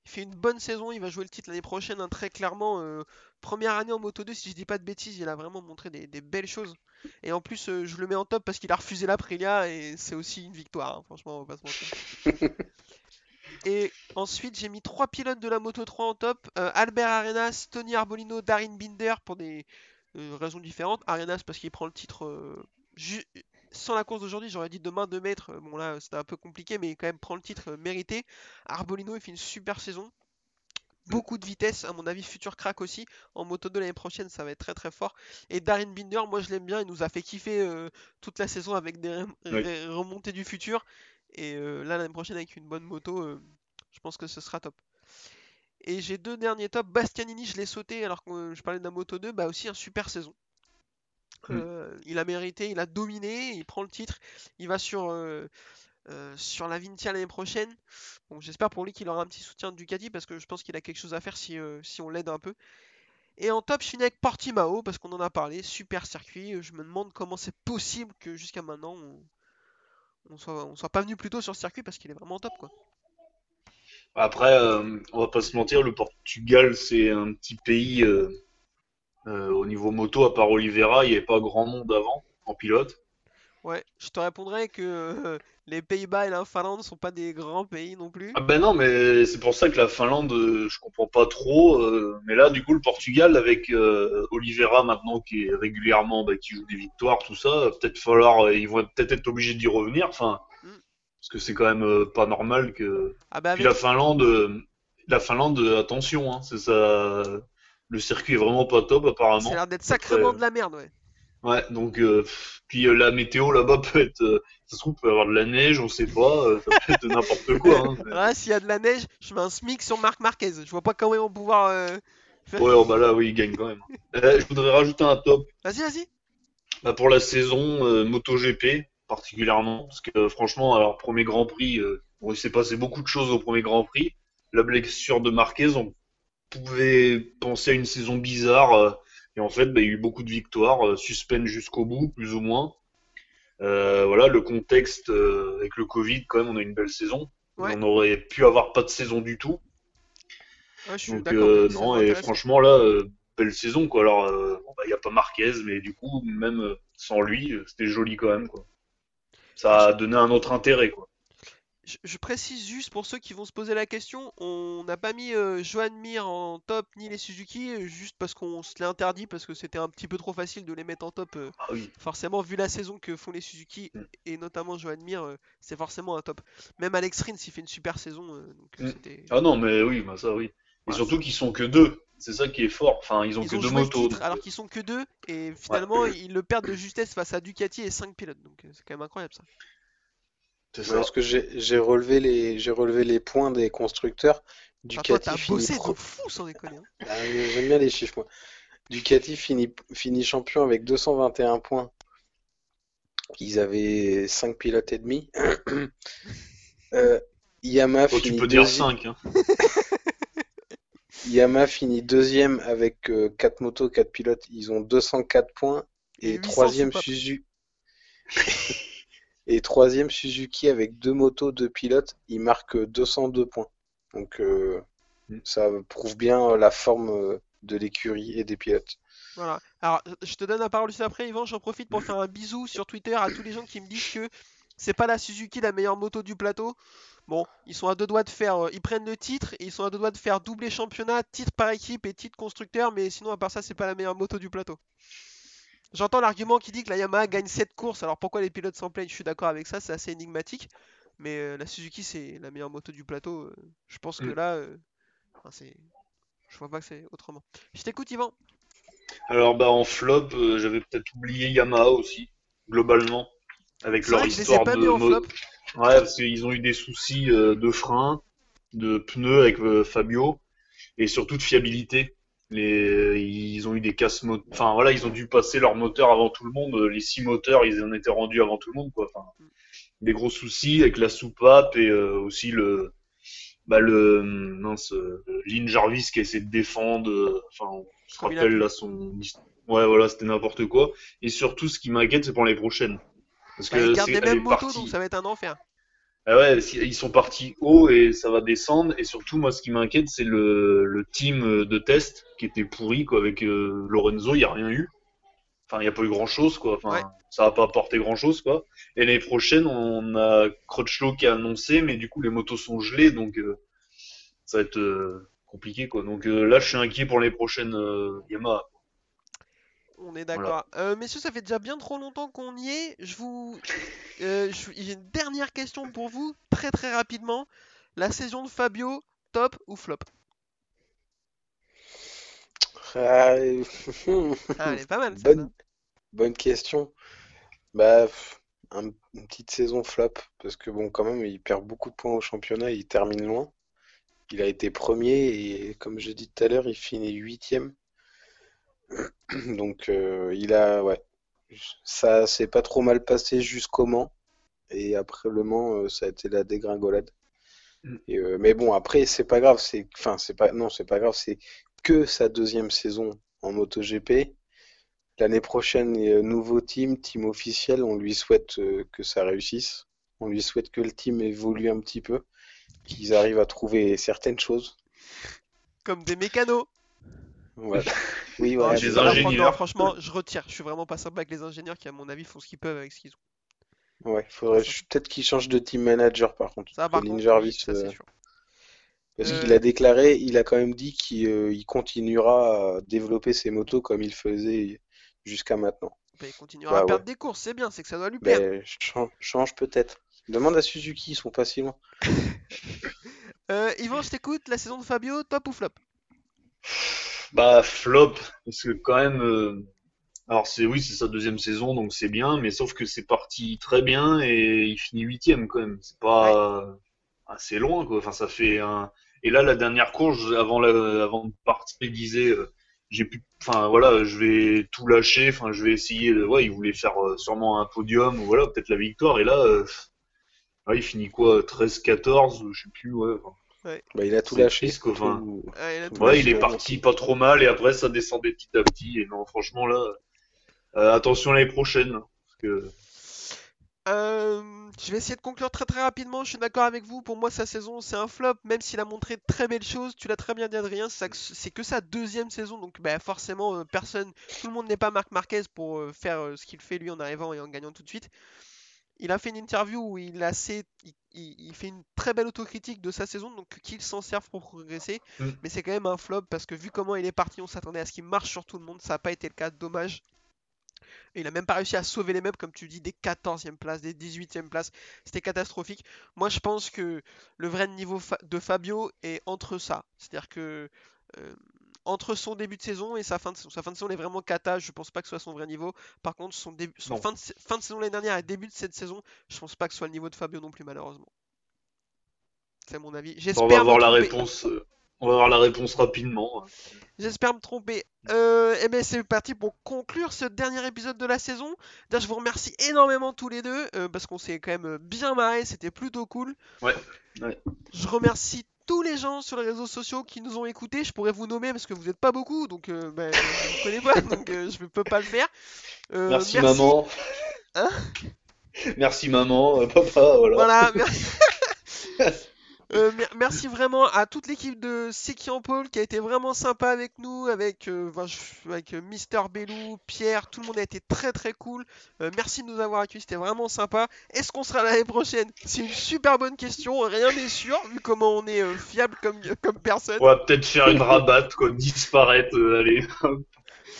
Speaker 2: Il fait une bonne saison, il va jouer le titre l'année prochaine, hein, très clairement. euh, première année en Moto 2, si je dis pas de bêtises, il a vraiment montré des, des belles choses. Et en plus, je le mets en top parce qu'il a refusé l'Aprilia et c'est aussi une victoire, hein, franchement, on va pas se mentir. Et ensuite, j'ai mis trois pilotes de la Moto 3 en top euh, Albert Arenas, Tony Arbolino, Darin Binder pour des euh, raisons différentes. Arenas parce qu'il prend le titre euh, sans la course d'aujourd'hui, j'aurais dit demain 2 mètres. Bon, là, c'était un peu compliqué, mais quand même prend le titre mérité. Arbolino, il fait une super saison. Beaucoup de vitesse, à mon avis, futur crack aussi. En moto 2 l'année prochaine, ça va être très très fort. Et Darin Binder, moi je l'aime bien, il nous a fait kiffer toute la saison avec des rem-
Speaker 3: Oui.
Speaker 2: ré- remontées du futur. Et euh, là, l'année prochaine, avec une bonne moto, euh, je pense que ce sera top. Et j'ai deux derniers tops. Bastianini, je l'ai sauté alors que euh, je parlais de la moto 2, bah aussi un super saison.
Speaker 3: Mm.
Speaker 2: Euh, il a mérité, il a dominé, il prend le titre, il va sur, euh, euh, sur la Vintia l'année prochaine. Bon, j'espère pour lui qu'il aura un petit soutien de Ducati parce que je pense qu'il a quelque chose à faire si, si on l'aide un peu. Et en top, je finis avec Portimao parce qu'on en a parlé, super circuit. Je me demande comment c'est possible que jusqu'à maintenant on, on soit, on soit pas venu plus tôt sur ce circuit parce qu'il est vraiment top quoi.
Speaker 3: Après, euh, on va pas se mentir, le Portugal, c'est un petit pays euh, euh, au niveau moto, à part Oliveira, il n'y avait pas grand monde avant en pilote.
Speaker 2: Ouais, je te répondrais que euh, les Pays-Bas et la Finlande sont pas des grands pays non plus.
Speaker 3: Ah ben non, mais c'est pour ça que la Finlande, euh, je comprends pas trop. euh, mais là, du coup, le Portugal, avec euh, Oliveira maintenant qui est régulièrement, bah, qui joue des victoires, tout ça, peut-être falloir, euh, ils vont peut-être être obligés d'y revenir. Enfin,
Speaker 2: Mm.
Speaker 3: parce que c'est quand même euh, pas normal que.
Speaker 2: Ah bah
Speaker 3: Puis
Speaker 2: avec
Speaker 3: la Finlande, euh, la Finlande, euh, attention, hein, c'est ça. Le circuit est vraiment pas top
Speaker 2: ça a
Speaker 3: apparemment.
Speaker 2: l'air d'être sacrément de la merde, ouais.
Speaker 3: Ouais, donc euh, puis euh, la météo là-bas peut être, euh, ça se trouve peut y avoir de la neige, on sait pas, euh, ça peut être n'importe quoi. Hein.
Speaker 2: Ouais, s'il y a de la neige, je mets un SMIC sur Marc Marquez. Je vois pas comment ils vont pouvoir euh, faire.
Speaker 3: Ouais, oh, bah là oui, il gagne quand même. Euh, je voudrais rajouter un top
Speaker 2: Vas-y, vas-y.
Speaker 3: bah, pour la saison euh, MotoGP particulièrement, parce que euh, franchement, alors premier Grand Prix, euh, bon, il s'est passé beaucoup de choses au premier Grand Prix. La blessure de Marquez, on pouvait penser à une saison bizarre, euh, et en fait, bah, il y a eu beaucoup de victoires, euh, suspense jusqu'au bout, plus ou moins. Euh, voilà, le contexte euh, avec le Covid, quand même, on a une belle saison.
Speaker 2: Ouais.
Speaker 3: On aurait pu avoir pas de saison du tout.
Speaker 2: Ouais, je suis
Speaker 3: Donc euh, non, et franchement là, euh, belle saison quoi. Alors euh, bah, il y a pas Marquez, mais du coup même sans lui, c'était joli quand même quoi. Ça a donné un autre intérêt quoi.
Speaker 2: Je, je précise juste pour ceux qui vont se poser la question, on n'a pas mis euh, Joan Mir en top ni les Suzuki, euh, juste parce qu'on se l'est interdit, parce que c'était un petit peu trop facile de les mettre en top. euh,
Speaker 3: Ah oui.
Speaker 2: forcément, vu la saison que font les Suzuki,
Speaker 3: Mm.
Speaker 2: et notamment Joan Mir, euh, c'est forcément un top. Même Alex Rins, il fait une super saison, donc
Speaker 3: Mm. Ah non mais oui, bah ça oui. Et surtout qu'ils sont que deux. C'est ça qui est fort. Enfin ils ont
Speaker 2: Ils
Speaker 3: que
Speaker 2: ont
Speaker 3: deux motos.
Speaker 2: titre
Speaker 3: donc,
Speaker 2: alors qu'ils sont que deux, et finalement, ils le perdent de justesse face à Ducati et 5 pilotes, donc c'est quand même incroyable ça.
Speaker 3: C'est ça.
Speaker 4: Parce que j'ai j'ai relevé les j'ai relevé les points des constructeurs.
Speaker 2: Enfin, toi,
Speaker 4: Ducati
Speaker 2: t'as
Speaker 4: finit
Speaker 2: bossé
Speaker 4: pro-
Speaker 2: fou sans déconner. hein.
Speaker 4: Ah, J'aime bien les chiffres, moi. Ducati finit, finit champion avec 221 points. Ils avaient 5 pilotes et demi. Euh, Yamaha
Speaker 3: tu
Speaker 4: finit
Speaker 3: peux dire
Speaker 4: deuxi-
Speaker 3: 5 hein.
Speaker 4: Yamaha finit deuxième avec 4 motos, 4 pilotes. Ils ont 204 points.
Speaker 2: Et
Speaker 4: Et
Speaker 2: 800
Speaker 4: troisième. Suzuki. Et troisième Suzuki avec deux motos, deux pilotes. Il marque 202 points. Donc euh,
Speaker 3: Mm.
Speaker 4: ça prouve bien la forme euh, de l'écurie et des pilotes.
Speaker 2: Voilà. Alors, je te donne la parole juste après, Yvan. J'en profite pour faire un bisou sur Twitter à tous les gens qui me disent que c'est pas la Suzuki la meilleure moto du plateau. Bon, ils sont à deux doigts de faire. euh, ils prennent le titre et ils sont à deux doigts de faire doublé championnat, titre par équipe et titre constructeur. Mais sinon, à part ça, c'est pas la meilleure moto du plateau. J'entends l'argument qui dit que la Yamaha gagne 7 courses. Alors pourquoi les pilotes s'en plaignent? Je suis d'accord avec ça, c'est assez énigmatique. Mais euh, la Suzuki, c'est la meilleure moto du plateau. euh, je pense que
Speaker 3: Mm.
Speaker 2: là, euh, enfin, c'est. Je vois pas que c'est autrement. Je t'écoute, Yvan.
Speaker 3: Alors bah en flop, euh, j'avais peut-être oublié Yamaha aussi, globalement, avec
Speaker 2: C'est
Speaker 3: leur
Speaker 2: vrai que je les ai
Speaker 3: histoire
Speaker 2: pas
Speaker 3: de
Speaker 2: mis en flop.
Speaker 3: Ouais, parce qu'ils ont eu des soucis euh, de frein, de pneus avec euh, Fabio, et surtout de fiabilité. Les, ils ont eu des casses enfin voilà, ils ont dû passer leur moteur avant tout le monde. Les six moteurs, ils en étaient rendus avant tout le monde, quoi. Enfin, des gros soucis avec la soupape et euh, aussi le, bah le mince, euh, Lynn Jarvis qui essaie de défendre. euh, Enfin, on se rappelle là son, ouais voilà, c'était n'importe quoi. Et surtout, ce qui m'inquiète, c'est pour les prochaines, parce
Speaker 2: Bah,
Speaker 3: que
Speaker 2: ils gardent les mêmes motos, donc ça va être un enfer.
Speaker 3: Ah ouais, ils sont partis haut et ça va descendre. Et surtout, moi, ce qui m'inquiète, c'est le, le team euh, de test qui était pourri, quoi. Avec euh, Lorenzo, il n'y a rien eu. Enfin, il n'y a pas eu grand chose, quoi. Enfin,
Speaker 2: Ouais.
Speaker 3: ça va pas apporté grand chose, quoi. Et l'année prochaine, on a Crutchlow qui a annoncé, mais du coup, les motos sont gelées, donc euh, ça va être euh, compliqué, quoi. Donc euh, là, je suis inquiet pour les prochaines euh, Yamaha.
Speaker 2: On est d'accord. Euh, messieurs, ça fait déjà bien trop longtemps qu'on y est. Je vous, euh, je- j'ai une dernière question pour vous, très très rapidement. La saison de Fabio, top ou flop?
Speaker 4: Ah, euh,
Speaker 2: Ah, elle est pas mal
Speaker 4: bonne, bonne question. Bah, un- une petite saison flop, parce que bon, quand même, il perd beaucoup de points au championnat, il termine loin. Il a été premier et comme je dis tout à l'heure, il finit huitième. Donc euh, il a, ouais, ça s'est pas trop mal passé jusqu'au Mans. Et après le Mans, euh, ça a été la dégringolade.
Speaker 3: Mm.
Speaker 4: Et, euh, mais bon, après, c'est pas grave. C'est, enfin, c'est pas, non, c'est pas grave. C'est que sa deuxième saison en MotoGP. L'année prochaine, nouveau team, team officiel. On lui souhaite que ça réussisse. On lui souhaite que le team évolue un petit peu. qu'ils arrivent à trouver certaines choses.
Speaker 2: Comme des mécanos.
Speaker 4: Oui, voilà.
Speaker 2: vraiment-
Speaker 3: ingénieurs.
Speaker 2: non, franchement, je retire. Je suis vraiment pas sympa avec les ingénieurs qui, à mon avis, font ce qu'ils peuvent avec ce qu'ils ont.
Speaker 4: Ouais, faudrait peut-être qu'ils changent de team manager par contre.
Speaker 2: Ça, par
Speaker 4: Colin
Speaker 2: contre,
Speaker 4: Jarvis,
Speaker 2: ça,
Speaker 4: euh,
Speaker 2: sûr.
Speaker 4: parce
Speaker 2: Euh,
Speaker 4: qu'il a déclaré, il a quand même dit qu'il euh, continuera à développer ses motos comme il faisait jusqu'à maintenant.
Speaker 2: Bah, il continuera
Speaker 4: Bah,
Speaker 2: à perdre
Speaker 4: ouais.
Speaker 2: des courses, c'est bien, c'est que ça doit lui plaire.
Speaker 4: Ben, chan- change peut-être. Demande à Suzuki, ils sont pas si loin.
Speaker 2: Euh, Yvan, je t'écoute, la saison de Fabio, top ou flop?
Speaker 3: Bah flop, parce que quand même, euh, alors c'est oui c'est sa deuxième saison donc c'est bien, mais sauf que c'est parti très bien et il finit huitième quand même. C'est pas assez loin quoi. Enfin ça fait un. Et là la dernière course avant la, avant de partir il disait euh, j'ai pu, enfin voilà je vais tout lâcher, enfin je vais essayer. De... Ouais il voulait faire euh, sûrement un podium ou voilà peut-être la victoire et là euh, ouais, il finit quoi 13-14 je sais plus ouais. enfin,
Speaker 4: Bah, il a tout lâché.
Speaker 3: enfin.
Speaker 2: Ah, il a tout
Speaker 3: Ouais,
Speaker 2: lâché.
Speaker 3: il est parti pas trop mal et après ça descendait petit à petit. Et non, franchement là, euh, attention l'année prochaine. Parce que
Speaker 2: Euh, je vais essayer de conclure très très rapidement. Je suis d'accord avec vous. Pour moi, sa saison, c'est un flop. Même s'il a montré de très belles choses, tu l'as très bien dit, Adrien. c'est que sa deuxième saison. Donc, bah, forcément, euh, personne, tout le monde n'est pas Marc Marquez pour faire ce qu'il fait lui en arrivant et en gagnant tout de suite. Il a fait une interview où il, a assez, il, il- il fait une très belle autocritique de sa saison, donc qu'il s'en serve pour progresser.
Speaker 3: Mm.
Speaker 2: Mais c'est quand même un flop parce que vu comment il est parti, on s'attendait à ce qu'il marche sur tout le monde. Ça n'a pas été le cas, dommage. Et il a même pas réussi à sauver les meubles, comme tu dis, des 14e places, des 18e places. C'était catastrophique. Moi, je pense que le vrai niveau de Fabio est entre ça. C'est-à-dire que euh, entre son début de saison et sa fin de saison. Sa fin de saison elle est vraiment cata. Je pense pas que ce soit son vrai niveau. Par contre, son, début, son fin, de, sa- fin de saison l'année dernière et début de cette saison, je pense pas que ce soit le niveau de Fabio non plus, malheureusement. C'est mon avis. J'espère
Speaker 3: on va avoir la réponse. euh, on va avoir la réponse rapidement.
Speaker 2: J'espère me tromper. Euh, et bien c'est parti pour conclure ce dernier épisode de la saison. D'ailleurs, je vous remercie énormément tous les deux euh, parce qu'on s'est quand même bien marré, c'était plutôt cool.
Speaker 3: Ouais, ouais.
Speaker 2: Je remercie tous les gens sur les réseaux sociaux qui nous ont écoutés. Je pourrais vous nommer parce que vous n'êtes pas beaucoup, donc euh, je ne connais pas, donc euh, je ne peux pas le faire. Euh,
Speaker 3: merci, maman.
Speaker 2: Hein?
Speaker 3: Merci maman, papa, voilà.
Speaker 2: Voilà, merci. Euh, mer- merci vraiment à toute l'équipe de Seki en Paul qui a été vraiment sympa avec nous, avec, euh, avec euh, Mister Bellou, Pierre, tout le monde a été très très cool. Euh, merci de nous avoir accueillis, c'était vraiment sympa. Est-ce qu'on sera l'année prochaine? C'est une super bonne question, rien n'est sûr vu comment on est fiable comme, comme personne.
Speaker 3: On va peut-être faire une rabatte, quoi, disparaître, allez,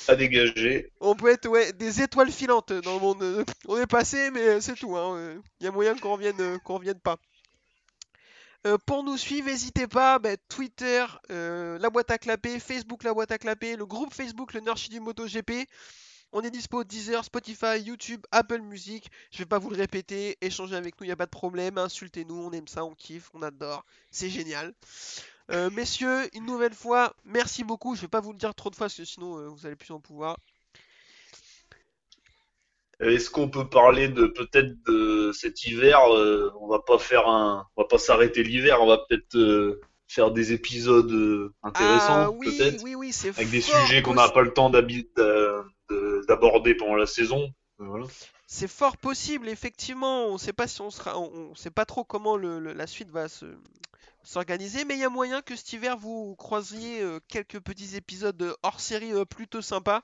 Speaker 3: à dégager.
Speaker 2: On peut être ouais, des étoiles filantes dans le monde. On est passé, mais c'est tout. Il y a moyen qu'on revienne, qu'on revienne pas. Euh, pour nous suivre, n'hésitez pas, bah, Twitter, euh, la boîte à clapper, Facebook, la boîte à clapper, le groupe Facebook, le Nurchi du MotoGP. On est dispo Deezer, Spotify, YouTube, Apple Music. Je vais pas vous le répéter, échangez avec nous, il n'y a pas de problème. Insultez-nous, on aime ça, on kiffe, on adore. C'est génial. Euh, messieurs, une nouvelle fois, merci beaucoup. Je vais pas vous le dire trop de fois parce que sinon vous allez plus en pouvoir.
Speaker 3: Est-ce qu'on peut parler de peut-être de cet hiver euh, On va pas faire un, on va pas s'arrêter l'hiver. On va peut-être euh, faire des épisodes euh, intéressants,
Speaker 2: Ah oui,
Speaker 3: peut-être,
Speaker 2: oui, oui, c'est
Speaker 3: avec des sujets qu'on n'a pas le temps d'aborder pendant la saison. Voilà.
Speaker 2: C'est fort possible, effectivement. On sait pas si on sera, on, on sait pas trop comment le- le- la suite va se s'organiser, mais il y a moyen que cet hiver vous croisiez quelques petits épisodes hors série plutôt sympas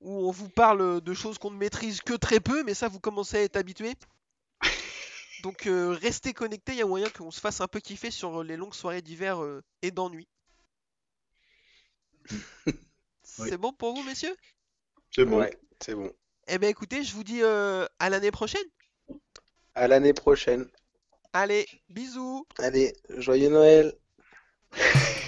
Speaker 2: où on vous parle de choses qu'on ne maîtrise que très peu, mais ça vous commencez à être habitué. Donc euh, restez connectés, il y a moyen qu'on se fasse un peu kiffer sur les longues soirées d'hiver euh, et d'ennui. C'est bon pour vous, messieurs?
Speaker 3: C'est bon.
Speaker 4: Ouais, c'est bon.
Speaker 2: Eh bien écoutez, je vous dis euh, à l'année prochaine.
Speaker 4: À l'année prochaine.
Speaker 2: Allez, bisous
Speaker 4: Allez, joyeux Noël.